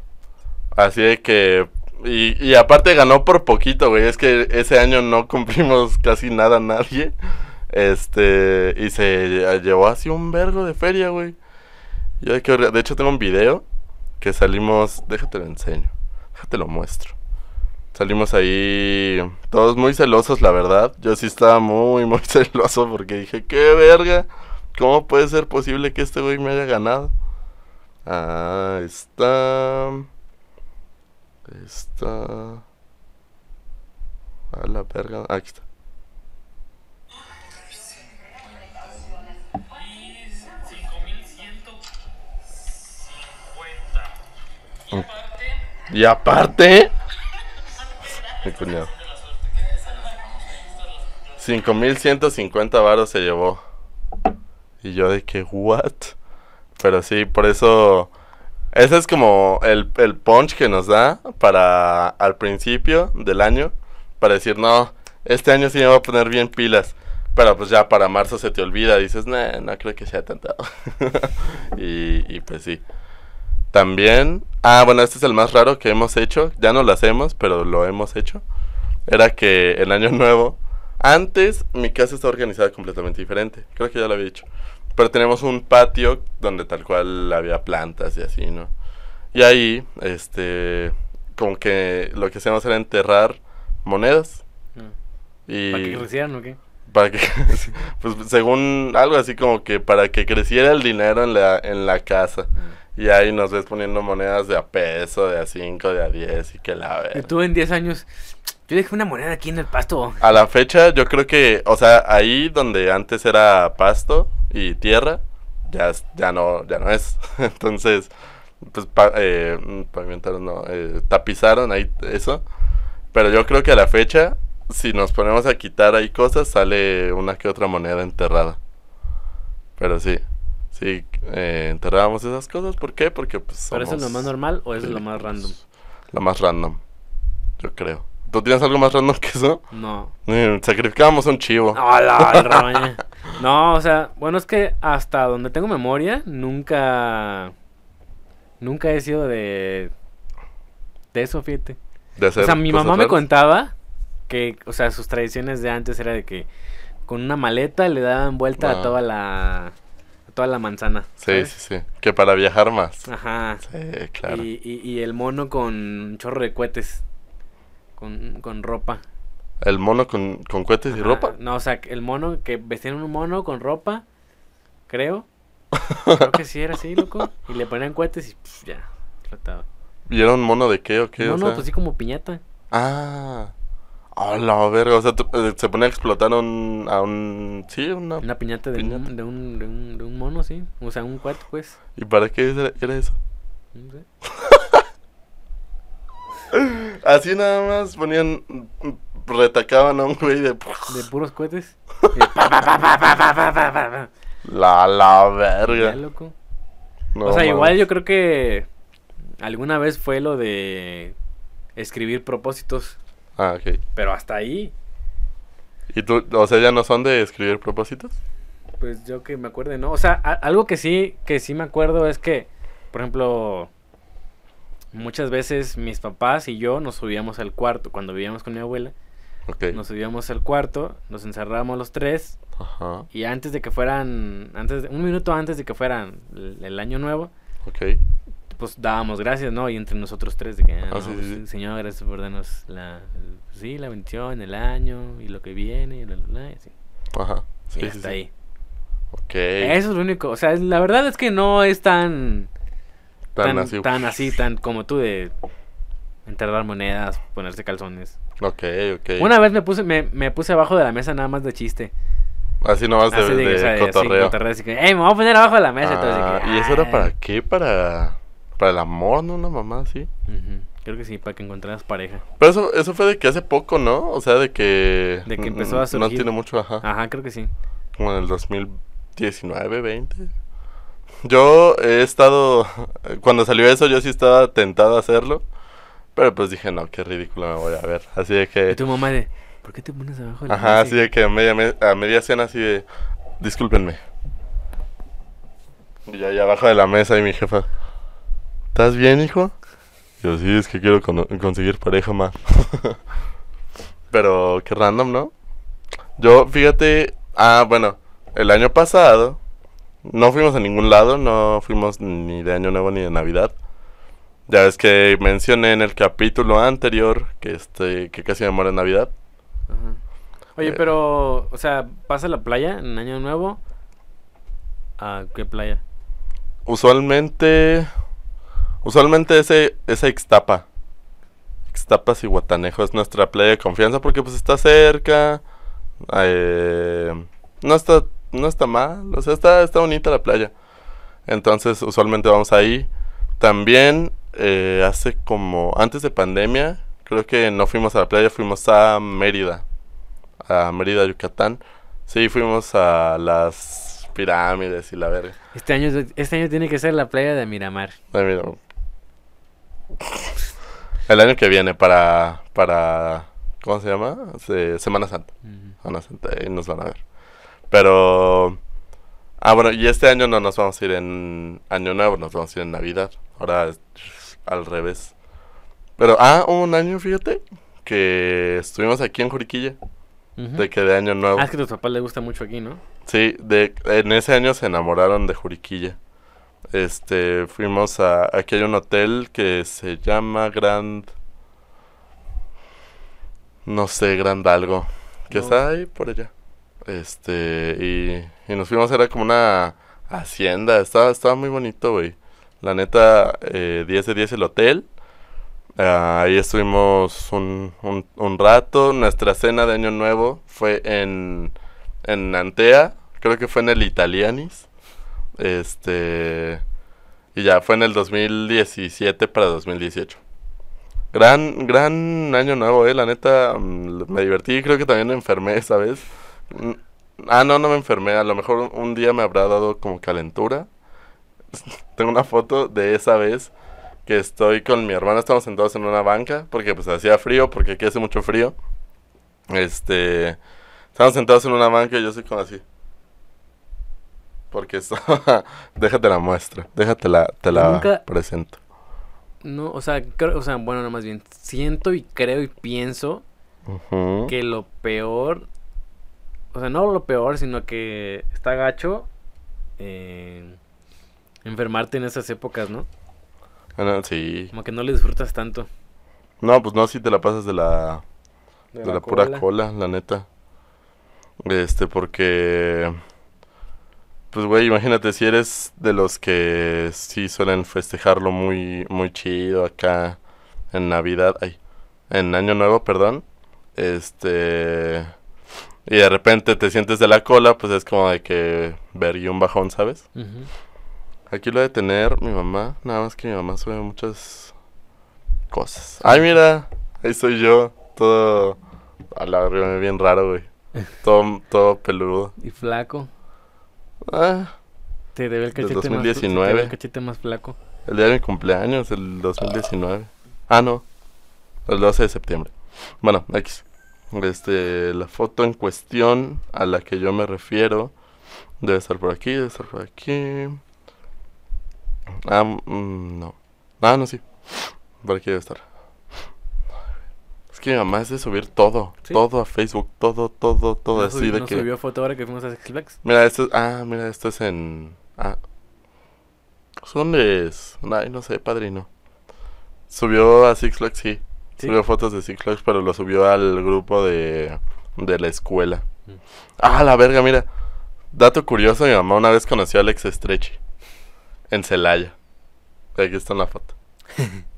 Así de que... Y, y aparte ganó por poquito, güey. Es que ese año no [laughs] cumplimos casi nada nadie. Este... Y se llevó así un vergo de feria, güey. Yo que, de hecho tengo un video que salimos... Déjate lo enseño. Déjate lo muestro. Salimos ahí todos muy celosos, la verdad. Yo sí estaba muy, muy [laughs] celoso porque dije, qué verga. ¿Cómo puede ser posible que este güey me haya ganado? Ah, está. Está. A la verga. Aquí está. Y aparte. Mi cuñado. 5150 varos se llevó. Y yo de que, what? Pero sí, por eso... Ese es como el, el punch que nos da para al principio del año. Para decir, no, este año sí me voy a poner bien pilas. Pero pues ya para marzo se te olvida. Dices, no, no creo que sea tanto. [laughs] y, y pues sí. También... Ah, bueno, este es el más raro que hemos hecho. Ya no lo hacemos, pero lo hemos hecho. Era que el año [laughs] nuevo... Antes mi casa estaba organizada completamente diferente. Creo que ya lo había dicho. Pero tenemos un patio donde tal cual había plantas y así, ¿no? Y ahí, este, como que lo que hacíamos era enterrar monedas. Mm. Y ¿Para que crecieran o qué? Para que, [laughs] pues según algo así como que para que creciera el dinero en la, en la casa. Mm. Y ahí nos ves poniendo monedas de a peso, de a 5, de a 10 y que la ve. Y tú en 10 años, yo dejé una moneda aquí en el pasto. A la fecha yo creo que, o sea, ahí donde antes era pasto, y tierra, ya, ya, no, ya no es. [laughs] Entonces, pues eh, pavimentaron, no, eh, tapizaron ahí eso. Pero yo creo que a la fecha, si nos ponemos a quitar ahí cosas, sale una que otra moneda enterrada. Pero sí, sí, eh, enterrábamos esas cosas. ¿Por qué? Porque pues... ¿Pero eso es lo más normal o eso es lo más random? Lo más random, yo creo. ¿Tú tienes algo más random que eso? No. Eh, sacrificábamos un chivo. No, la, [laughs] no, o sea, bueno, es que hasta donde tengo memoria, nunca. Nunca he sido de. De eso, fíjate. De hacer o sea, mi mamá me contaba que, o sea, sus tradiciones de antes era de que con una maleta le daban vuelta a toda la. Toda la manzana. Sí, sí, sí. Que para viajar más. Ajá. Sí, claro. Y, y, y el mono con un chorro de cohetes con, con ropa. ¿El mono con, con cohetes y ropa? No, o sea, el mono que vestían un mono con ropa, creo. [laughs] creo que sí era así, loco. Y le ponían cohetes y ya, trataba. ¿Y era un mono de qué o qué? No, no, pues sí como piñata. Ah. A la verga, o sea, eh, se pone a explotar a un, a un... Sí, una... Una piñata, de, Un, de, un, de, un, de un mono, sí. O sea, un cohete, pues. ¿Y para qué era, era eso? No sé. [laughs] Así nada más ponían, retacaban a un güey de... De puros cohetes. la, la verga. loco. o sea, igual yo creo que alguna vez fue lo de escribir propósitos. Ah, ok. Pero hasta ahí. ¿Y tú, o sea, ya no son de escribir propósitos? Pues yo que me acuerde, ¿no? O sea, algo que sí, que sí me acuerdo es que, por ejemplo, muchas veces mis papás y yo nos subíamos al cuarto cuando vivíamos con mi abuela. Nos subíamos al cuarto, nos encerrábamos los tres. Y antes de que fueran, antes un minuto antes de que fueran el, año nuevo, pues dábamos gracias, ¿no? Y entre nosotros tres de que, ah, ah pues, Señor, gracias por darnos la, sí, la bendición, el año y lo que viene, y bla, bla, y así. Ajá. y hasta ahí. Eso es lo único. O sea, la verdad es que no es tan Tan, así. Tan así, tan como tú de enterrar monedas, ponerse calzones. Ok, ok. Una vez me puse, me, me puse abajo de la mesa nada más de chiste. Así nomás de, de, de, cotorreo. así que, me voy a poner abajo de la mesa. Ah, ¿Y eso era para qué? Para, para el amor, ¿no? Una mamá así. Creo que sí, para que encontraras pareja. Pero eso, eso fue de que hace poco, ¿no? O sea, de que... De que empezó a surgir. No tiene mucho, ajá. Ajá, creo que sí. Como en el 2019, 20. Yo he estado. [laughs] Cuando salió eso, yo sí estaba tentado a hacerlo. Pero pues dije, no, qué ridículo me voy a ver. Así de que. Y tu mamá de. ¿Por qué te pones abajo de la Ajá, así de que a media, a media cena, así de. Discúlpenme. Y ya, abajo de la mesa, y mi jefa. ¿Estás bien, hijo? Yo, sí, es que quiero conseguir pareja, ma. [laughs] Pero qué random, ¿no? Yo, fíjate, ah, bueno, el año pasado no fuimos a ningún lado, no fuimos ni de Año Nuevo ni de Navidad. Ya ves que mencioné en el capítulo anterior que este que casi me muero en Navidad. Ajá. Oye, Eh. pero, o sea, ¿pasa la playa en Año Nuevo? ¿A qué playa? Usualmente usualmente ese esa Ixtapa. Ixtapas y Guatanejo es nuestra playa de confianza porque pues está cerca. eh, no está no está mal, o sea, está está bonita la playa. Entonces, usualmente vamos ahí. También eh, hace como antes de pandemia, creo que no fuimos a la playa, fuimos a Mérida. A Mérida, Yucatán. Sí, fuimos a las pirámides y la verga. Este año, este año tiene que ser la playa de Miramar. Ay, mira. [laughs] El año que viene para para ¿cómo se llama? Se- Semana Santa. Semana Santa, ahí nos van a ver. Pero ah, bueno, y este año no nos vamos a ir en Año Nuevo, nos vamos a ir en Navidad. Ahora al revés. Pero ah, un año, fíjate, que estuvimos aquí en Juriquilla, de que de Año Nuevo. Ah, es que a tus papás les gusta mucho aquí, ¿no? Sí, de, en ese año se enamoraron de Juriquilla. Este, fuimos a, aquí hay un hotel que se llama Grand, no sé, Grand algo, que No. está ahí por allá. Este, y, y nos fuimos, era como una hacienda, estaba, estaba muy bonito, güey. La neta, eh, 10 de 10 el hotel. Ah, ahí estuvimos un, un, un rato. Nuestra cena de Año Nuevo fue en, en Antea, creo que fue en el Italianis. Este. Y ya fue en el 2017 para 2018. Gran, gran año nuevo, eh. La neta, mm, me divertí. Creo que también me enfermé [laughs] esa vez. Mm, Ah, no, no me enfermé. A lo mejor un día me habrá dado como calentura. [laughs] Tengo una foto de esa vez que estoy con mi hermana. Estamos sentados en una banca porque pues hacía frío, porque aquí hace mucho frío. Este. Estamos sentados en una banca y yo soy como así. Porque eso. [laughs] déjate la muestra. Déjate la, te la Nunca- presento. No, o sea, creo, o sea, bueno, no más bien, siento y creo y pienso que lo peor, o sea, no lo peor, sino que está gacho eh, enfermarte en esas épocas, ¿no? Bueno, sí. Como que no le disfrutas tanto. No, pues no, si te la pasas de la. De, la, pura cola, la neta. Este, porque. Pues, güey, imagínate si eres de los que sí suelen festejarlo muy, muy chido acá en Navidad. Ay, en Año Nuevo, perdón. Este. Y de repente te sientes de la cola, pues es como de que ver y un bajón, ¿sabes? Aquí lo de tener mi mamá, nada más que mi mamá sube muchas cosas. Ay, mira, ahí soy yo, todo a la bien raro, güey. [laughs] Todo, todo peludo. Y flaco. Ah, Te debe el Del cachete más, te 2019. debe el cachete más flaco. el día de mi cumpleaños, el 2019. Ah, no, el 12 de septiembre. Bueno, X. Este, la foto en cuestión a la que yo me refiero debe estar por aquí, debe estar por aquí. Ah, mm, no. Ah, no, sí. Por aquí debe estar. Es que mi mamá es de subir todo, ¿Sí? todo a Facebook, todo, todo, todo ¿No así de no que... subió foto ahora que fuimos a Six Flags? Mira, esto es... Ah, mira, esto es en... Ah. ¿Dónde es? Ay, no sé, padrino. Subió a Six Flags, sí. Sí. Subió fotos de Six Flags, pero lo subió al grupo de, de la escuela. Mm. Ah, la verga, mira. Dato curioso, mi mamá una vez conoció a Alex Stretchy. En Celaya. Aquí está en la foto. [laughs]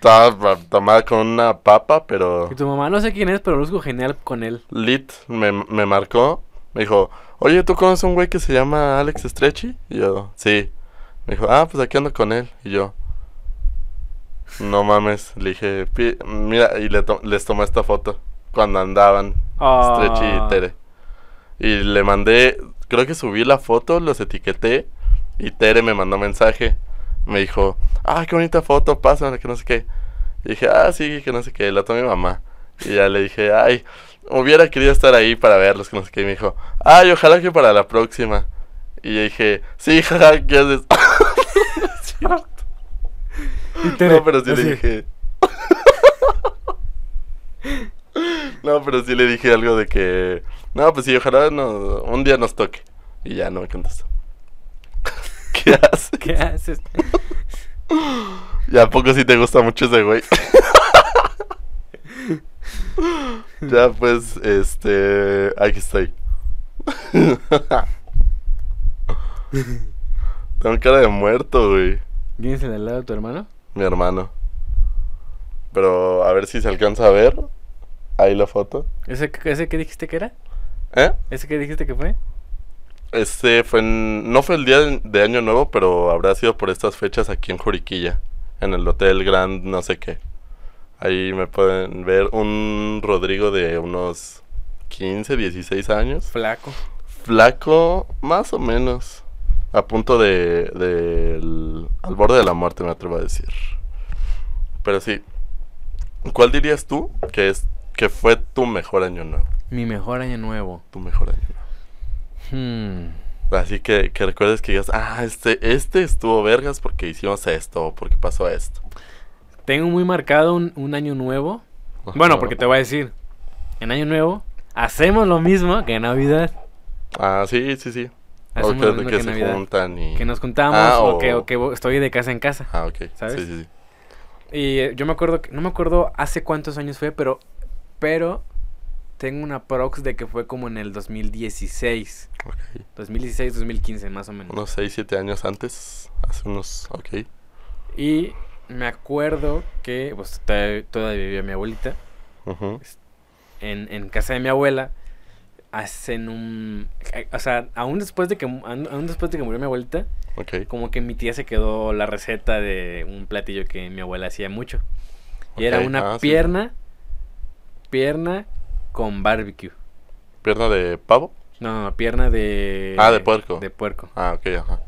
Estaba tomada con una papa, pero... Y tu mamá no sé quién es, pero luzco genial con él. Lit me, me marcó, me dijo, oye, ¿tú conoces a un güey que se llama Alex Stretchy? Y yo, sí. Me dijo, ah, pues aquí ando con él. Y yo, no mames. Le dije, "Pi- mira, y le to- les tomé esta foto cuando andaban Stretchy Ah. y Tere. Y le mandé, creo que subí la foto, los etiqueté y Tere me mandó mensaje. Me dijo, ah, qué bonita foto, pásame, que no sé qué. Y dije, ah, sí, que no sé qué, la tomé mi mamá. Y ya le dije, ay, hubiera querido estar ahí para verlos, que no sé qué. Y me dijo, ay, ojalá que para la próxima. Y yo dije, sí, jaja, ¿qué haces? [laughs] No, pero sí le dije. [laughs] no, pero sí le dije algo de que. No, pues sí, ojalá no, un día nos toque. Y ya no me contestó. [laughs] ¿Qué haces? ¿Qué haces? ¿Ya a poco sí te gusta mucho ese güey? [laughs] ya pues, este... Aquí estoy. Tengo cara de muerto, güey. ¿Vienes en el lado de tu hermano? Mi hermano. Pero a ver si se alcanza a ver. Ahí la foto. ¿Ese, ese que dijiste que era? ¿Eh? ¿Ese que dijiste que fue? Este fue en, no fue el día de Año Nuevo, pero habrá sido por estas fechas aquí en Juriquilla, en el Hotel Grand no sé qué. Ahí me pueden ver un Rodrigo de unos 15, 16 años. Flaco. Flaco, más o menos. A punto de, de al borde de la muerte, me atrevo a decir. Pero sí. ¿Cuál dirías tú que es que fue tu mejor año nuevo? Mi mejor año nuevo. Tu mejor año nuevo. Hmm. Así que, que recuerdes que digas, ah, este, este estuvo vergas porque hicimos esto, o porque pasó esto. Tengo muy marcado un, un año nuevo. Bueno, porque te voy a decir, en año nuevo hacemos lo mismo que en Navidad. Ah, sí, sí, sí. Hacemos O lo que, mismo que que se Navidad. juntan y... Que nos juntamos Ah, o, que, o- o que estoy de casa en casa. Ah, ok. ¿Sabes? Sí, sí, sí. Y eh, yo me acuerdo, que, no me acuerdo hace cuántos años fue, pero, pero tengo una prox de que fue como en el 2016. Ok. 2016, 2015 más o menos. Unos 6, 7 años antes. Hace unos... Ok. Y me acuerdo que, pues todavía, vivía mi abuelita. Ujú. En, en casa de mi abuela hacen un... eh, O sea, aún después de que, aún después de que murió mi abuelita, Ok. como que mi tía se quedó la receta de un platillo que mi abuela hacía mucho. Y era una ah, sí. pierna, pierna con barbecue. ¿Pierna de pavo? No, no, pierna de... Ah, de puerco. De puerco. Ah, ok, ajá.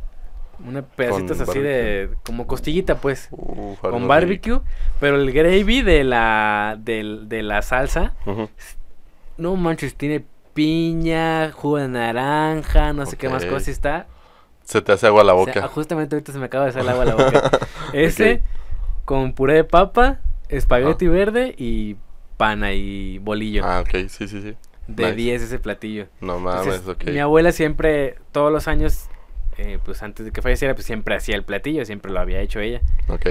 Una pedacitos Con así de... Como costillita, pues. Algo Con barbecue. Pero el gravy de la, del- de la salsa, no manches, tiene piña, jugo de naranja, no sé qué más cosas está. Se te hace agua a la O sea, boca. justamente ahorita se me acaba de hacer el agua a la [laughs] boca. Ese con puré de papa, espagueti verde y pana y bolillo. Ah, ok, sí, sí, sí. de nice. 10 ese platillo. No mames, Entonces, ok. Mi abuela siempre, todos los años, eh, pues antes de que falleciera, pues siempre hacía el platillo, siempre lo había hecho ella. Ok.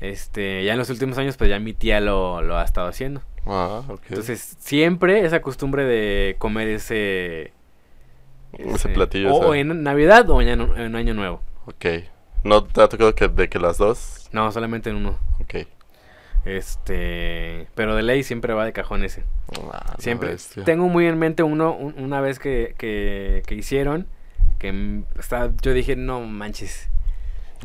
Este, ya en los últimos años, pues ya mi tía lo, lo ha estado haciendo. Ah, ok. Entonces, siempre esa costumbre de comer ese... Ese platillo, O, en Navidad o en año, en Año Nuevo. Ok. ¿No te ha tocado que, de que las dos? No, solamente en uno. Ok. Este, pero de ley siempre va de cajón ese. Ah, Siempre. bestia. Tengo muy en mente uno, un- una vez que, que, que hicieron, que estaba- yo dije, no manches.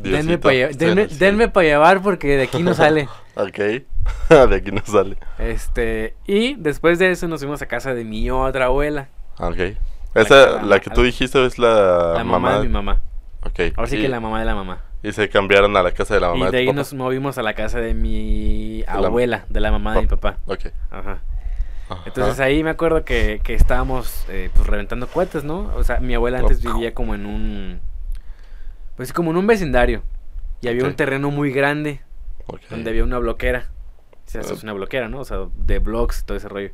Denme para cielo. llevar porque de aquí no sale. [laughs] Ok. [laughs] de aquí no sale. Este, y después de eso nos fuimos a casa de mi otra abuela, Ok. La Esa, que- la que tú dijiste es la, la mamá, de mi mamá. Ok. Ahora sí y, que la mamá de la mamá. Y se cambiaron a la casa de la mamá y de de ahí papá. nos movimos a la casa de mi la- abuela, de la mamá de mi papá. Ok. Ajá. Ajá. Entonces ahí me acuerdo que, que estábamos eh, pues reventando cohetes, ¿no? O sea, mi abuela antes vivía como en un... Pues como en un vecindario. Y había un terreno muy grande Ok. donde había una bloquera. O sea, eso Ah. es una bloquera, ¿no? O sea, de blocks, todo ese rollo.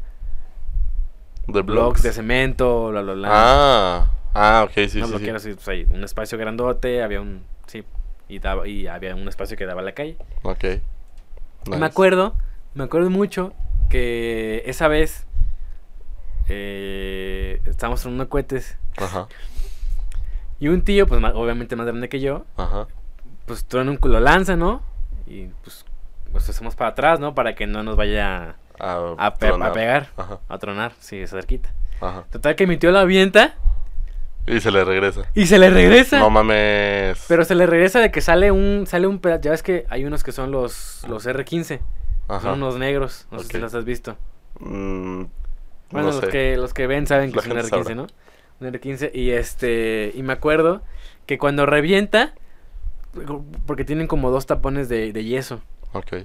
De Blocks de blogs. cemento, bla, bla, bla. Ah. Ah, ok, sí, una sí, bloquera, sí. pues ahí, un espacio grandote, había un... Sí, y, daba, y había un espacio que daba a la calle. Ok. Me acuerdo, me acuerdo mucho que esa vez eh, estábamos en unos cohetes Ajá. y un tío, pues obviamente más grande que yo, Ajá. pues truena un lo lanza, ¿no? Y pues, pues hacemos para atrás, ¿no? Para que no nos vaya A, a, pe- a tronar. pegar, Ajá. a tronar, sí, cerquita. Ajá. Total que mi tío lo avienta Y se le regresa. y se le regresa. No mames. Pero se le regresa de que sale un sale un pedazo, ya ves que hay unos que son los los R15, Ajá. son unos negros, no sé Ok. si los has visto. Mm, Bueno, no los sé. que los que ven saben que es un gente R15, sabrá. ¿no? Un R15 y este y me acuerdo que cuando revienta porque tienen como dos tapones de, de yeso. Ok.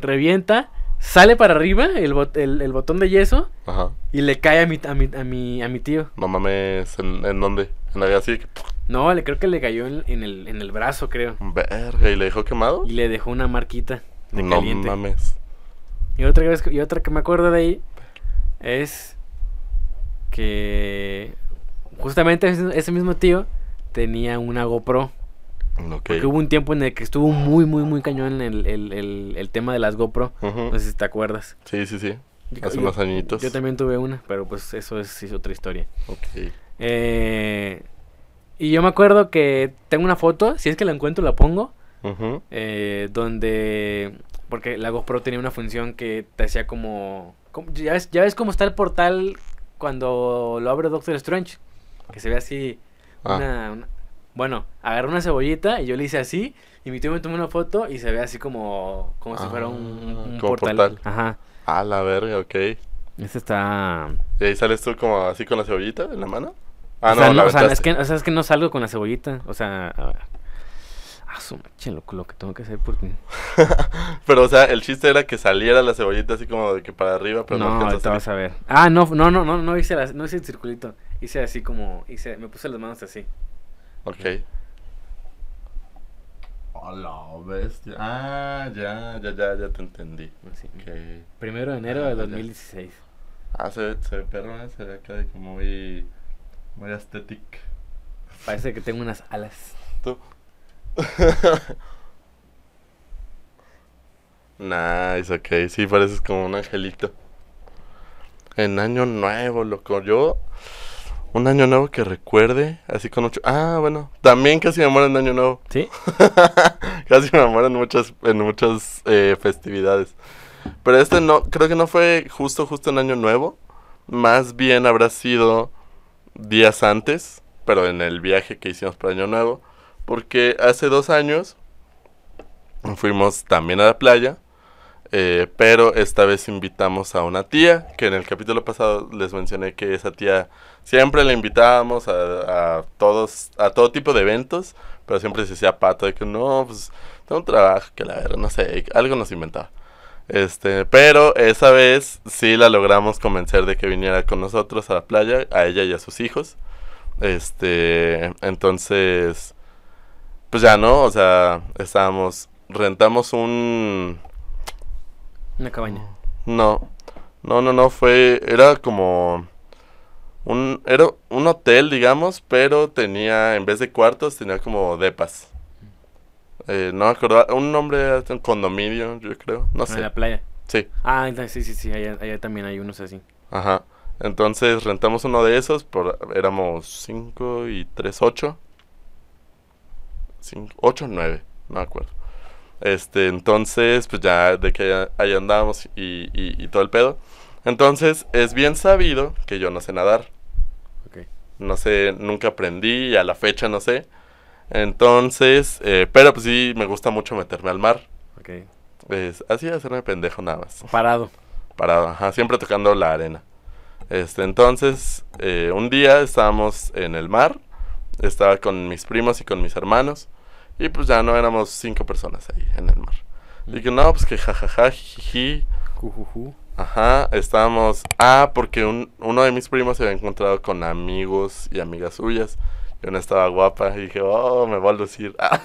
Revienta, sale para arriba el, bot- el, el botón de yeso Ajá. y le cae a mi a mi a mi, a mi tío. No mames. ¿En, en dónde? En la así. que- No, le creo que le cayó en, en el, en el brazo, creo. Verga, ¿y le dejó quemado? Y le dejó una marquita de no caliente. mames. Y otra vez, y otra que me acuerdo de ahí es que justamente ese, ese mismo tío tenía una GoPro. Porque hubo un tiempo en el que estuvo muy, muy, muy cañón el, el, el, el tema de las GoPro. Ujú. No sé si te acuerdas. Sí, sí, sí. Hace yo- unos añitos. Yo también tuve una, pero pues eso es, otra historia. Ok. Eh, y yo me acuerdo que tengo una foto, si es que la encuentro la pongo, eh, donde... Porque la GoPro tenía una función que te hacía como... como- ya, ves, ya ves cómo está el portal cuando lo abre Doctor Strange. Que se ve así... Ah. Una, una- bueno, agarré una cebollita y yo le hice así. Y mi tío me tomó una foto y se ve así como, como si fuera un, Ah, como portal. portal. Ajá. A la verga, ok. Este está... ¿Y ahí sales tú como así con la cebollita en la mano? Ah, o sea, no, la o sea, es que, o sea, es que no salgo con la cebollita. O sea, a ver. Ah, su lo, lo que tengo que hacer porque... [laughs] Pero, o sea, el chiste era que saliera la cebollita así como de que para arriba, pero no, no, a vas a ver. Ah, no, no, no, no, no hice, la- no hice el circulito. Hice así como, hice, me puse las manos así. Ok. Hola, bestia. Ah, ya, ya, ya, ya te entendí. así. Ok. Primero de enero Ah, de ya. 2016. Ah, se ve, se ve perro, ¿eh? se ve acá de que muy, muy estético. Parece que tengo unas alas. Tú. [laughs] nice, ok. Sí, pareces como un angelito. En año nuevo, loco. Yo, un año nuevo que recuerde, así con mucho... Ah, bueno, también casi me muero en año nuevo. ¿Sí? [laughs] casi me muero en muchas, en muchas eh, festividades. Pero este no, creo que no fue justo, justo en año nuevo. Más bien habrá sido días antes, pero en el viaje que hicimos para año nuevo. Porque hace dos años fuimos también a la playa. Eh, pero esta vez invitamos a una tía, que en el capítulo pasado les mencioné que esa tía siempre la invitábamos a, a todos, a todo tipo de eventos, pero siempre se hacía pato de que no, pues tengo un trabajo, que la verdad, no sé, algo nos inventaba. Este, pero esa vez sí la logramos convencer de que viniera con nosotros a la playa, a ella y a sus hijos. Este, entonces, pues ya no, o sea, estábamos, rentamos un, Una cabaña. no, no, no, no, fue, era como un, era un hotel, digamos, pero tenía, en vez de cuartos, tenía como depas. Eh, no me acuerdo, un nombre, un condominio, yo creo, no En sé. la playa. Sí, Ah, sí, sí, sí, allá, allá también hay unos así. ajá. Entonces rentamos uno de esos, por, éramos 5 y 3, 8. 8 9, no me acuerdo. Este, entonces, pues ya de que ahí andábamos y, y, y todo el pedo. Entonces, es bien sabido que yo no sé nadar. Ok. No sé, nunca aprendí y a la fecha no sé. Entonces, eh, pero pues sí, me gusta mucho meterme al mar. Ok. Es, así hacerme pendejo nada más. Parado. Parado, ajá, siempre tocando la arena. Este, entonces, eh, un día estábamos en el mar. Estaba con mis primos y con mis hermanos. Y pues ya no éramos cinco personas ahí en el mar. Y que no, pues que jajaja, jiji. Jujuju. Ajá, estábamos. Ah, porque un, uno de mis primos se había encontrado con amigos y amigas suyas. Y una estaba guapa. Y dije, oh, me voy a lucir. [laughs] Ah.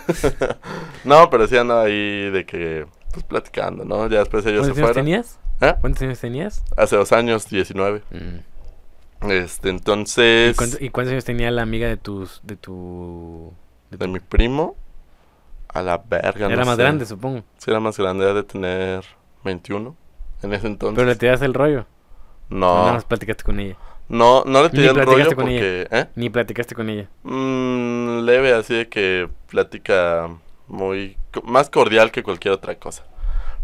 no, pero sí andaba ahí de que, pues platicando, ¿no? Ya después ellos se ¿Cuántos años fueron. tenías? ¿Eh? ¿Cuántos años tenías? Hace dos años, 19. Mm. Este, entonces. ¿Y, cuánto- y cuántos años tenía la amiga de tus, de tu... De tu- mi primo. A la verga, Era no más sé. grande, supongo. Sí, era más grande, era de tener 21 en ese entonces. Pero le tiraste el rollo. O Nada no, más platicaste con ella. no, no le tiré el rollo porque. ¿eh? Ni platicaste con ella. Mm, leve, así de que platica muy. más cordial que cualquier otra cosa.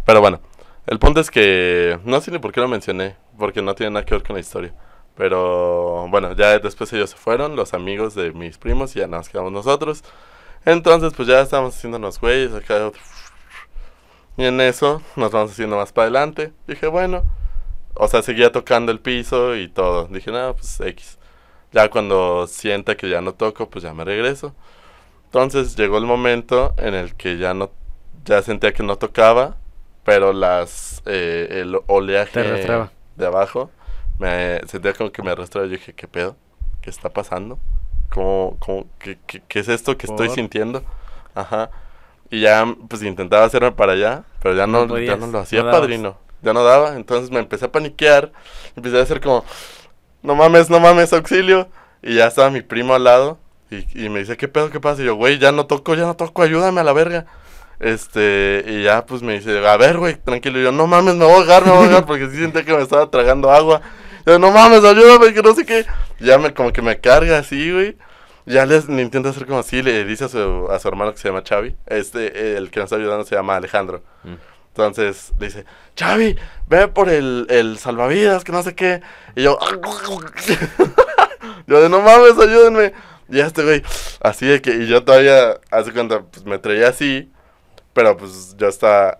Pero bueno, el punto es que. No sé ni por qué lo mencioné, porque no tiene nada que ver con la historia. Pero bueno, ya después ellos se fueron, los amigos de mis primos, y ya nos quedamos nosotros. Entonces, pues ya estábamos haciéndonos güeyes acá. Y en eso nos vamos haciendo más para adelante. Dije, bueno. O sea, seguía tocando el piso y todo. Dije, no, pues X. Ya cuando sienta que ya no toco, pues ya me regreso. Entonces llegó el momento en el que ya no, ya sentía que no tocaba, pero las, eh, el oleaje de abajo, me sentía como que me arrastraba. Yo dije, ¿qué pedo? ¿Qué está pasando? ¿Cómo, cómo, qué, qué, qué es esto que estoy sintiendo? Ajá. Y ya, pues intentaba hacerme para allá, pero ya No no, ya no lo hacía, no padrino. Ya no daba, entonces me empecé a paniquear, empecé a hacer como, no mames, no mames, auxilio. Y ya estaba mi primo al lado y, y me dice, ¿qué pedo, qué pasa? Y yo, güey, ya no toco, ya no toco, ayúdame a la verga. Este, y ya pues me dice, a ver, güey, tranquilo. Y yo, no mames, me voy a ahogar, me voy a ahogar, porque sí sentía que me estaba tragando agua. Y yo, no mames, ayúdame, que no sé qué. Ya me, como que me carga así, güey. Ya les, le intenta hacer como así, le dice a su, a su hermano que se llama Xavi. Este, el que nos está ayudando se llama Alejandro. Mm. Entonces le dice, Xavi, ve por el, el salvavidas, que no sé qué. Y yo, [laughs] yo de no mames, ayúdenme. Y este güey, así de que, y yo todavía, hace cuenta, pues me traía así, pero pues yo estaba,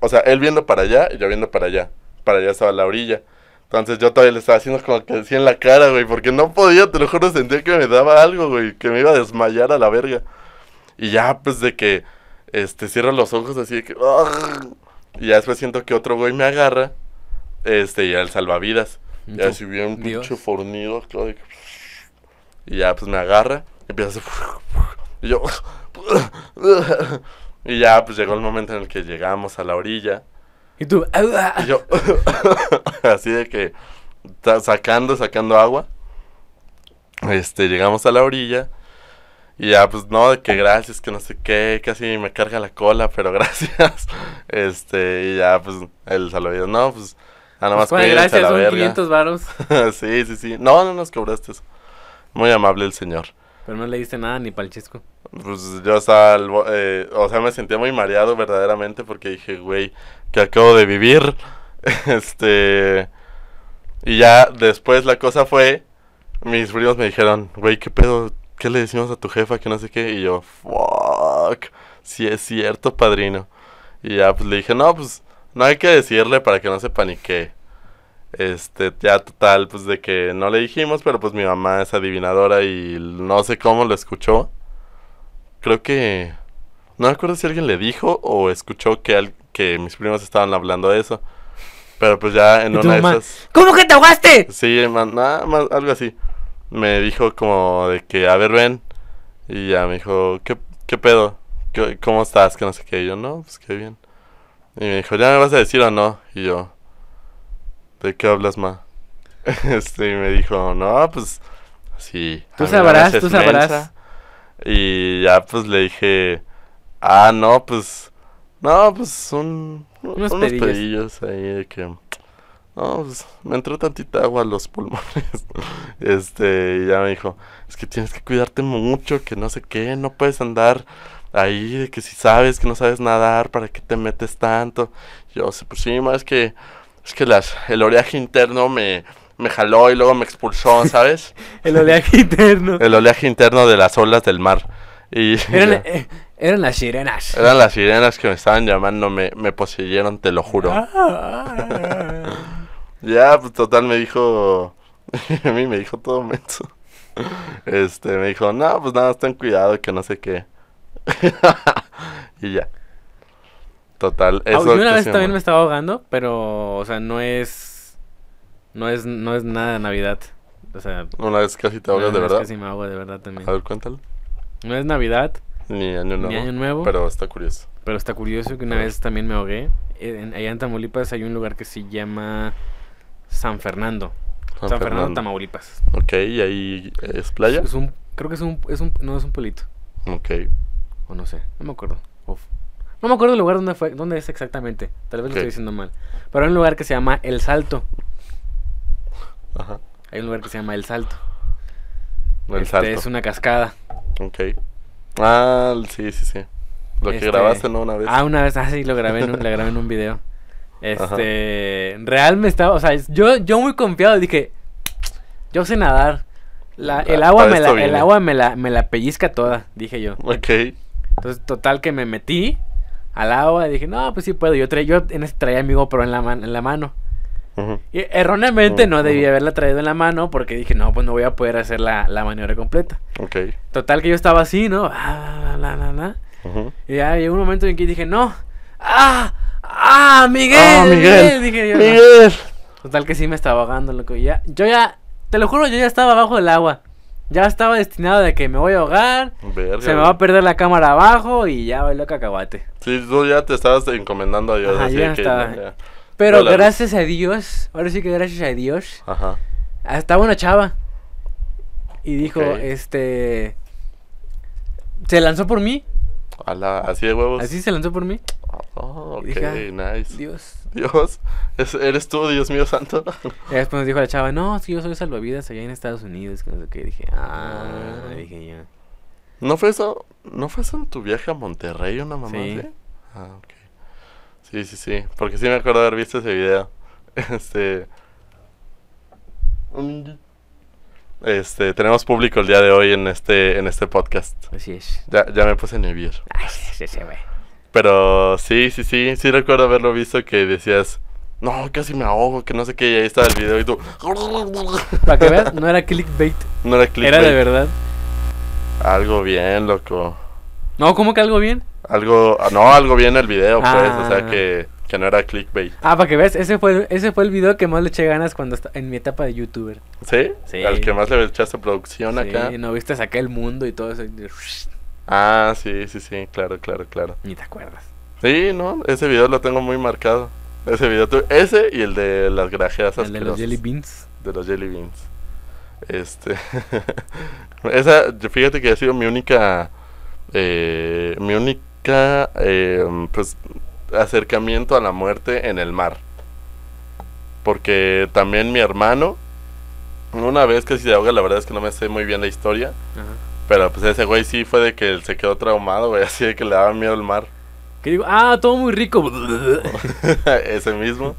o sea, él viendo para allá y yo viendo para allá. Para allá estaba la orilla. Entonces yo todavía le estaba haciendo como que decía en la cara, güey, porque no podía, te lo juro, sentía que me daba algo, güey, que me iba a desmayar a la verga. Y ya, pues de que, este, cierro los ojos así de que, "Ugh", y ya después siento que otro güey me agarra, este, y el salvavidas. Y así bien pinche fornido, claro, de que- y ya pues me agarra, y empieza a hacer, y yo, [laughs] y ya pues llegó el momento en el que llegamos a la orilla, Y tú, "Au, ah". y yo, [laughs] así de que, sacando, sacando agua, este, llegamos a la orilla, y ya pues no, de que gracias, que no sé qué, casi me carga la cola, pero [laughs] gracias, este, y ya pues el salvavidas, no, pues, nada más Pues, cuídense a gracias, la son verga. 500 varos. [laughs] sí, sí, sí. No, no nos cobraste eso. Muy amable el señor. Pero no le diste nada ni para el chisco. Pues yo estaba, eh, o sea, me sentía muy mareado verdaderamente porque dije, güey, que acabo de vivir. [laughs] este. Y ya después la cosa fue, mis primos me dijeron, güey, ¿qué pedo? ¿Qué le decimos a tu jefa? Que no sé qué. Y yo, fuck, sí es cierto, padrino. Y ya pues le dije, no, pues no hay que decirle para que no se panique. Este, ya total, pues de que no le dijimos, pero pues mi mamá es adivinadora y no sé cómo lo escuchó. Creo que... No me acuerdo si alguien le dijo o escuchó que, al- que mis primos estaban hablando de eso. Pero pues ya en ¿Y tu una de mamá? esas... ¿Cómo que te ahogaste? Sí, ma- nada más, algo así. Me dijo como de que, a ver, ven. Y ya me dijo, ¿qué, qué pedo? ¿Qué- ¿Cómo estás? Que no sé qué. Y yo, no, pues qué bien. Y me dijo, ¿ya me vas a decir o no? Y yo, ¿de qué hablas, ma? [laughs] este, y me dijo, no, pues, sí. Tú sabrás, tú sabrás. mensa". Y ya, pues, le dije, ah, no, pues, no, pues, un, Unos unos, pedillos. pedillos ahí de que... No, pues me entró tantita agua a los [laughs] pulmones. Este, y ya me dijo, es que tienes que cuidarte mucho, que no sé qué, no puedes andar ahí, de que si sabes que no sabes nadar, ¿para qué te metes tanto? Yo, "Sí, pues sí, ma, es que, es que las, el oleaje interno me, me jaló y luego me expulsó, [laughs] ¿sabes? El oleaje interno. el oleaje interno de las olas del mar. Y Eran, eh, eran las sirenas. eran las sirenas que me estaban llamando, me, me poseyeron, te lo juro. Ah. [laughs] Ya, pues total me dijo, [laughs] a mí me dijo todo menso. Este, me dijo, no, pues nada, ten cuidado, que no sé qué. y ya. Total, Ah, eso yo una vez también me- estaba ahogando, pero, o sea, no es, no es, no es nada de Navidad. O sea, Una vez casi te ahogas de verdad. Casi me ahogo de verdad también. A ver, cuéntalo. No es Navidad, Ni año nuevo. ni Año Nuevo, Pero está curioso. pero está curioso que una vez también me ahogué. En, allá en Tamaulipas hay un lugar que se llama San Fernando. San, San, Fernando, Fernando. Tamaulipas. Ok, ¿y ahí es playa? Es un, creo que es un, es un, no es un pueblito. Ok. O no sé, no me acuerdo. Uf. No me acuerdo el lugar donde fue, dónde es exactamente. Tal vez lo estoy diciendo mal. Pero hay un lugar que se llama El Salto. Ajá. Hay un lugar que se llama El Salto. El Este, salto. Es una cascada. Ok. Ah, sí, sí, sí. Lo que Este, grabaste, ¿no? Una vez. Ah, una vez, ah, sí, lo grabé en un, la grabé en un video. [laughs] Este, real me estaba, o sea, yo, yo muy confiado dije, yo sé nadar. La, el Ah, agua, para me la, el agua me la, me la pellizca toda, dije yo. Ok. Entonces, total que me metí al agua y dije, no, pues sí puedo. Yo, traía, yo en ese traía mi GoPro en la, man- en la mano. Y erróneamente no Ujú. debí haberla traído en la mano porque dije, no, pues no voy a poder hacer la, la maniobra completa. Ok. Total que yo estaba así, ¿no? Ah, la, la, la. Y ya llegó un momento en que dije, no. ¡Ah! ¡Ah, Miguel! ¡Ah, Miguel! Dije yo, no. ¡Miguel! Total que sí me estaba ahogando, loco. y Ya, yo ya, te lo juro, yo ya estaba abajo del agua. Ya estaba destinado de que me voy a ahogar, Verga, se me va a perder la cámara abajo y ya bailó cacahuate. Sí, tú ya te estabas encomendando a Dios. Ajá, así ya que, estaba. ya. Pero gracias a Dios, ahora sí que gracias a Dios, Ajá. estaba una chava. Y dijo, este... Se lanzó por mí. A la- así de huevos. Así se lanzó por mí. Oh, ok, Dije, ah, nice. Dios. Dios, ¿es- ¿eres tú, Dios mío santo? Y después nos dijo la chava, no, sí, yo soy salvavidas allá en Estados Unidos. Que no sé qué. Dije, ah, Ah. dije yo. ¿No fue eso? ¿No fue eso en tu viaje a Monterrey una mamá Sí. así? Ah, ok. Sí, sí, sí. Porque sí me acuerdo haber visto ese video. [laughs] Este. Este, tenemos público el día de hoy en este, en este podcast. Así es. Ya, ya me puse nervioso. Ay, sí, sí, güey. Pero sí, sí, sí, sí recuerdo haberlo visto que decías, no, casi me ahogo, que no sé qué, y ahí estaba el video y tú, [laughs] Para que veas, no era clickbait. no era clickbait. Era de verdad. Algo bien, loco. No, ¿cómo que algo bien? Algo, ah, no, algo bien el video, pues, o sea Ah. que, que no era clickbait. Ah, para que veas, ese fue, el- ese fue el video que más le eché ganas cuando esta- en mi etapa de youtuber. ¿Sí? Sí. Al que más le echaste producción acá. Sí, no viste, saqué el mundo y todo eso. Ah, sí, sí, sí, claro, claro, claro. Ni te acuerdas. Sí, no, ese video lo tengo muy marcado. Ese video, ese y el de las grajeas El de los jelly beans. de los jelly beans. Este. [laughs] esa, fíjate que ha sido mi única. Eh, mi única. eh, pues. acercamiento a la muerte en el mar. Porque también mi hermano. Una vez casi se ahoga, la verdad es que no me sé muy bien la historia. Ajá. Pero pues ese güey sí fue de que se quedó traumado, güey. [laughs] Así de que le daba miedo el mar. Que digo, ah, todo muy rico. [laughs] ese mismo.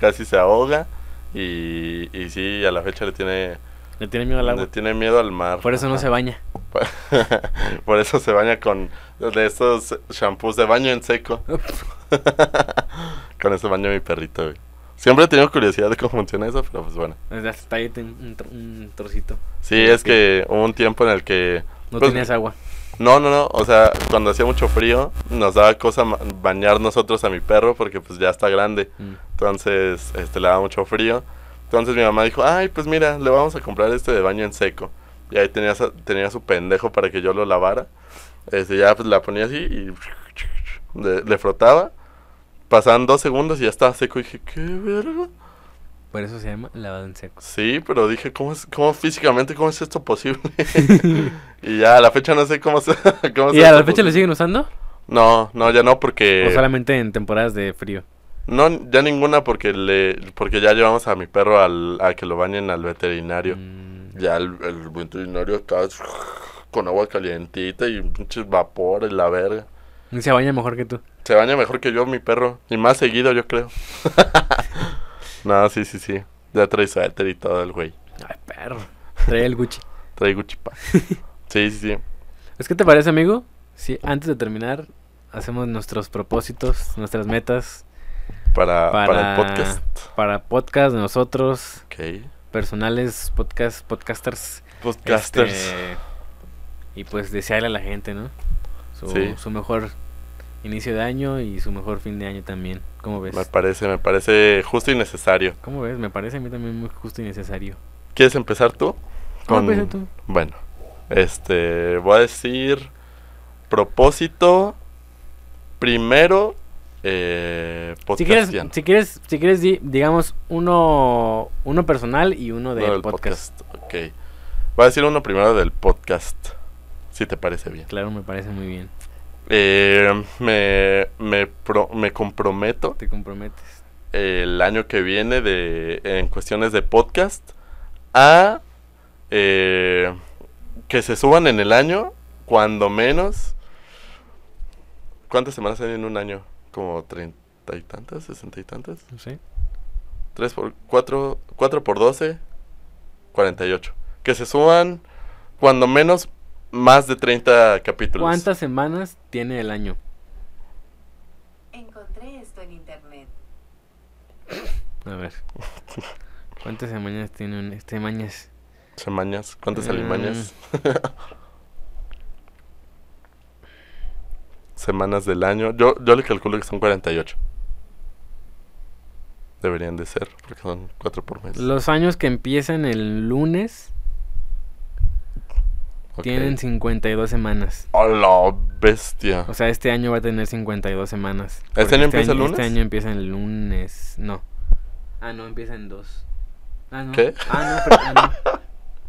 Casi se ahoga. Y, y sí, a la fecha le tiene. Le tiene miedo al agua. Le tiene miedo al mar. Por eso no se baña. [laughs] Por eso se baña con de estos shampoos de baño en seco. [laughs] con eso baño mi perrito, güey. Siempre he tenido curiosidad de cómo funciona eso, pero pues bueno. Hasta ahí un, un trocito. Sí, es que hubo un tiempo en el que... No pues, tenías agua. No, no, no. O sea, cuando hacía mucho frío, nos daba cosa bañar nosotros a mi perro porque pues ya está grande. Mm. Entonces, este, le daba mucho frío. Entonces mi mamá dijo, ay, pues mira, le vamos a comprar este de baño en seco. Y ahí tenía, tenía su pendejo para que yo lo lavara. Este, ya pues la ponía así y le, le frotaba. Pasaban dos segundos y ya estaba seco. Y dije, ¿qué verga? Por eso se llama lavado en seco. Sí, pero dije, ¿cómo, es, cómo físicamente, cómo es esto posible? [laughs] [laughs] y ya a la fecha no sé cómo se... [laughs] cómo ¿Y a la fecha lo posible. siguen usando? No, no, ya no porque... ¿O solamente en temporadas de frío? No, ya ninguna porque le porque ya llevamos a mi perro al, a que lo bañen al veterinario. Mm, Ya el, el veterinario acá con agua calientita y pinches vapor y la verga. y se baña mejor que tú. Se baña mejor que yo mi perro y más seguido yo creo. [laughs] no, sí, sí, sí. Ya trae suéter y todo el güey. Ay, perro. Trae el Gucci. [laughs] Trae Gucci pa. Sí, sí, sí. ¿Es que te parece, amigo? Si antes de terminar hacemos nuestros propósitos, nuestras metas Para, para, para, el podcast. para podcast nosotros, Ok. personales podcast, podcasters. Podcasters. este, y pues desearle a la gente, ¿no? Su, Sí. su mejor inicio de año y su mejor fin de año también. ¿Cómo ves? Me parece, me parece justo y necesario. ¿Cómo ves? Me parece a mí también muy justo y necesario. ¿Quieres empezar tú? ¿Cómo empieza tú? Bueno, este, voy a decir propósito primero eh, Si quieres, si quieres, si quieres di- digamos uno, uno personal y uno No, del podcast. Ok. Voy a decir uno primero del podcast, si te parece bien. Claro, me parece muy bien. Eh, me, me, pro- me comprometo Te comprometes. el año que viene de en cuestiones de podcast a eh, que se suban en el año cuando menos ¿cuántas semanas hay en un año? Como treinta y tantas, sesenta y tantas No sé. 3 por 4 4 por 12 48 que se suban cuando menos más de 30 capítulos ¿Cuántas semanas tiene el año? Encontré esto en internet. A ver. ¿Cuántas semanas tiene un este mañas? semanas cuántas Mm. alimañas [laughs] semanas del año. Yo, yo le calculo que son 48. Deberían de ser, porque son 4 por mes. Los años que empiezan el lunes Ok. Tienen 52 semanas. ¡A la bestia! O sea, este año va a tener 52 semanas. ¿Este año empieza el lunes? Este año empieza el lunes. No. Ah, no, empieza en dos. Ah, no. ¿Qué? Ah, no, pero- ah, no. [laughs]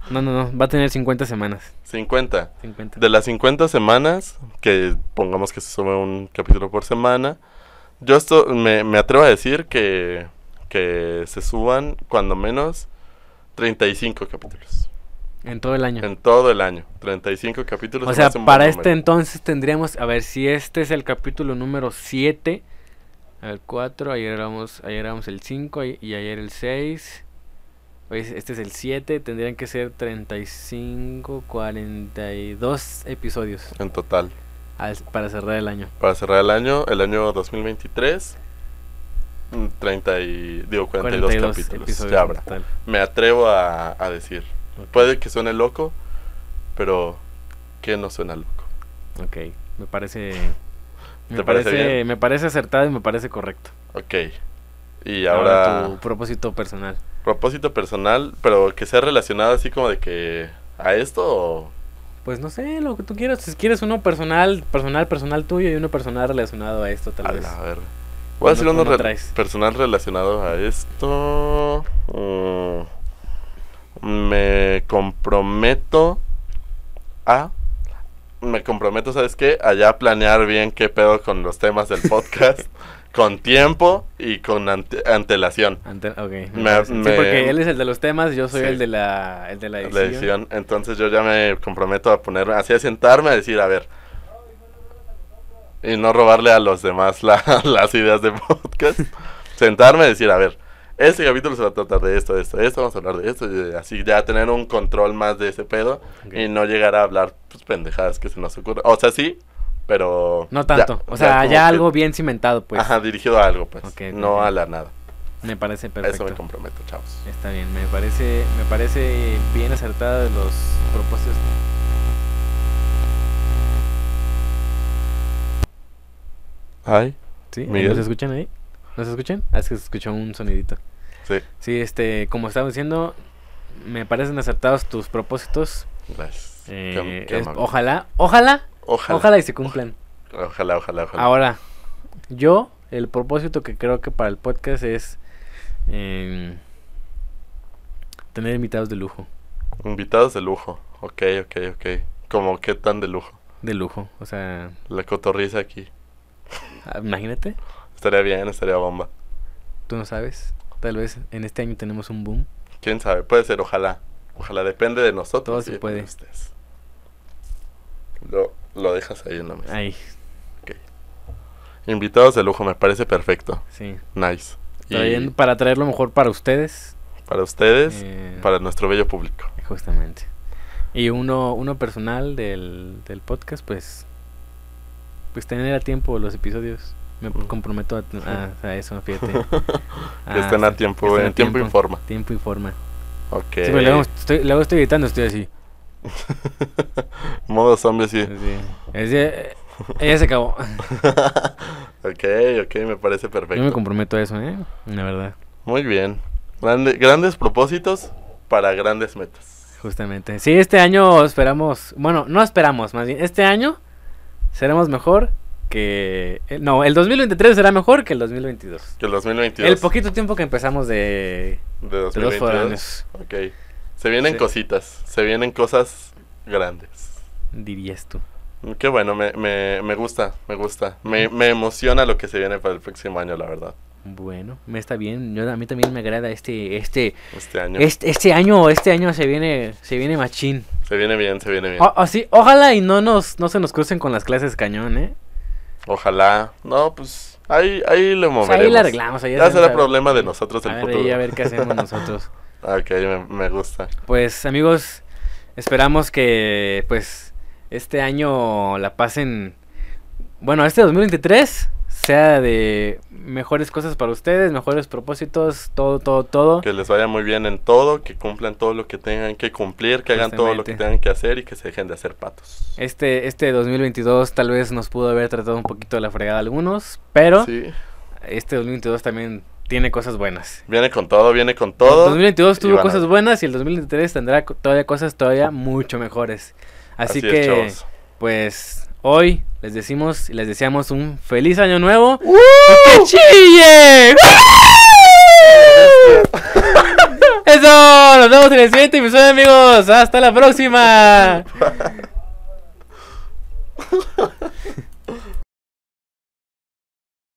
No, no, no. Va a tener 50 semanas. 50. 50. De las 50 semanas, que pongamos que se sube un capítulo por semana, yo esto me, me atrevo a decir que, que se suban cuando menos 35 capítulos. En todo el año. En todo el año. 35 capítulos. O sea, para este número. entonces tendríamos, a ver, si este es el capítulo número 7, a ver, 4, ayer éramos, ayer éramos el 5 y, y ayer el 6, hoy es- este es el 7, tendrían que ser 35, 42 episodios En total. al- para cerrar el año. Para cerrar el año, el año 2023, mm, 30 y, digo, 42, 42 capítulos. episodios Ya habrá. Me atrevo a, a decir. Ok, Puede que suene loco, pero que no suena loco. Ok, me parece... Me ¿Te parece parece, bien? me parece acertado y me parece correcto. Ok. Y Ahora, ahora, tu propósito personal. Propósito personal, pero que sea relacionado así como de que a esto o... Pues no sé, lo que tú quieras. Si quieres uno personal, personal, personal tuyo y uno personal relacionado a esto, tal A vez. la ver. Voy a decir Uno- re- personal relacionado a esto. Mm, me comprometo a. Me comprometo, ¿sabes qué? Allá a planear bien qué pedo con los temas del podcast. [laughs] con tiempo y con ante- antelación. Ante- ok, me. Sí, me- porque él es el de los temas, yo soy Sí. el de la, el de la La edición. edición. Entonces yo ya me comprometo a poner, así a sentarme a decir, a ver. Y no robarle a los demás la- [laughs] las ideas de podcast. [laughs] sentarme a decir, a ver, este capítulo se va a tratar de esto, de esto, de esto, vamos a hablar de esto. Y así ya tener un control más de ese pedo. Ok. Y no llegar a hablar pues, pendejadas que se nos ocurra. O sea, sí, pero... No ya- tanto, o sea, ya que- algo bien cimentado, pues. Ajá, dirigido a algo, pues. Ok, ok, no ok. a la nada. Me parece Eso perfecto. me comprometo, chavos. Está bien, me parece, me parece bien acertado los propósitos. Ay, ¿Sí? Miguel. ¿Nos escuchan ahí? ¿Nos escuchan? Ah, es que se escuchó un sonidito. sí, Sí, este, como estaba diciendo, me parecen acertados tus propósitos. gracias. Eh, Qué- qué es- amable. ojalá, ojalá, Ojalá. ojalá y se cumplan. Ojalá, ojalá, ojalá. Ahora, yo, el propósito que creo que para el podcast es em, tener invitados de lujo. Invitados de lujo. Ok, ok, ok. Como qué tan de lujo. De lujo, o sea, La cotorriza aquí. ah, imagínate, Estaría bien, estaría bomba. tú no sabes, tal vez en este año tenemos un boom. Quién sabe, puede ser, ojalá. Ojalá depende de nosotros. Todo se de puede. ustedes. Lo, lo dejas ahí en la mesa. Ahí, Invitados de lujo, me parece perfecto. sí. Nice. Y para traerlo mejor para ustedes. para ustedes, eh, para nuestro bello público. Justamente. Y uno, uno personal del, del podcast, pues, pues tener a tiempo los episodios. Me Mm. comprometo a, a- a eso, fíjate. [laughs] que estén a tiempo, que a en tiempo y forma. Tiempo y forma. Ok. Sí, luego estoy, luego estoy gritando, estoy así. [laughs] Modo zombie, sí. así. Es de- eh, ya se acabó. [laughs] ok, ok, me parece perfecto. Yo me comprometo a eso, ¿eh? La verdad. Muy bien. Grande- grandes propósitos para grandes metas. Justamente. Sí, este año esperamos. Bueno, no esperamos, más bien. Este año seremos mejor que. eh, No, el 2023 será mejor que el 2022. Que el 2022. El poquito tiempo que empezamos de, de de dos 2022. foráneos, Ok. Se vienen Sí. cositas. Se vienen cosas grandes. dirías tú. Qué bueno, me, me, me gusta, me gusta. Me, me emociona lo que se viene para el próximo año, la verdad. Bueno, me está bien. Yo, a mí también me agrada este, este, Este año. este, este año, este año se viene, se viene machín. Se viene bien, se viene bien. O- o sí, ojalá y no nos, no se nos crucen con las clases cañón, ¿eh? Ojalá. No, pues ahí, ahí le O sea, moveremos. ahí la arreglamos. ahí Ya será a- problema de nosotros A el ver, futuro. ahí a ver qué hacemos nosotros. [laughs] Ok, me, me gusta. Pues amigos, esperamos que pues este año la pasen, bueno, este 2023 sea de mejores cosas para ustedes, mejores propósitos, todo, todo, todo. Que les vaya muy bien en todo, que cumplan todo lo que tengan que cumplir, que hagan todo lo que tengan que hacer y que se dejen de hacer patos. Este, este 2022 tal vez nos pudo haber tratado un poquito de la fregada a algunos, pero Sí, este 2022 también tiene cosas buenas. viene con todo, viene con todo. El 2022 y tuvo cosas buenas y el 2023 tendrá todavía cosas todavía mucho mejores. Así, que, pues, hoy les decimos y les deseamos un feliz año nuevo. ¡Uh! ¡Y ¡Que chille! [laughs] Eso, nos vemos en el siguiente episodio, amigos. Hasta la próxima. [laughs]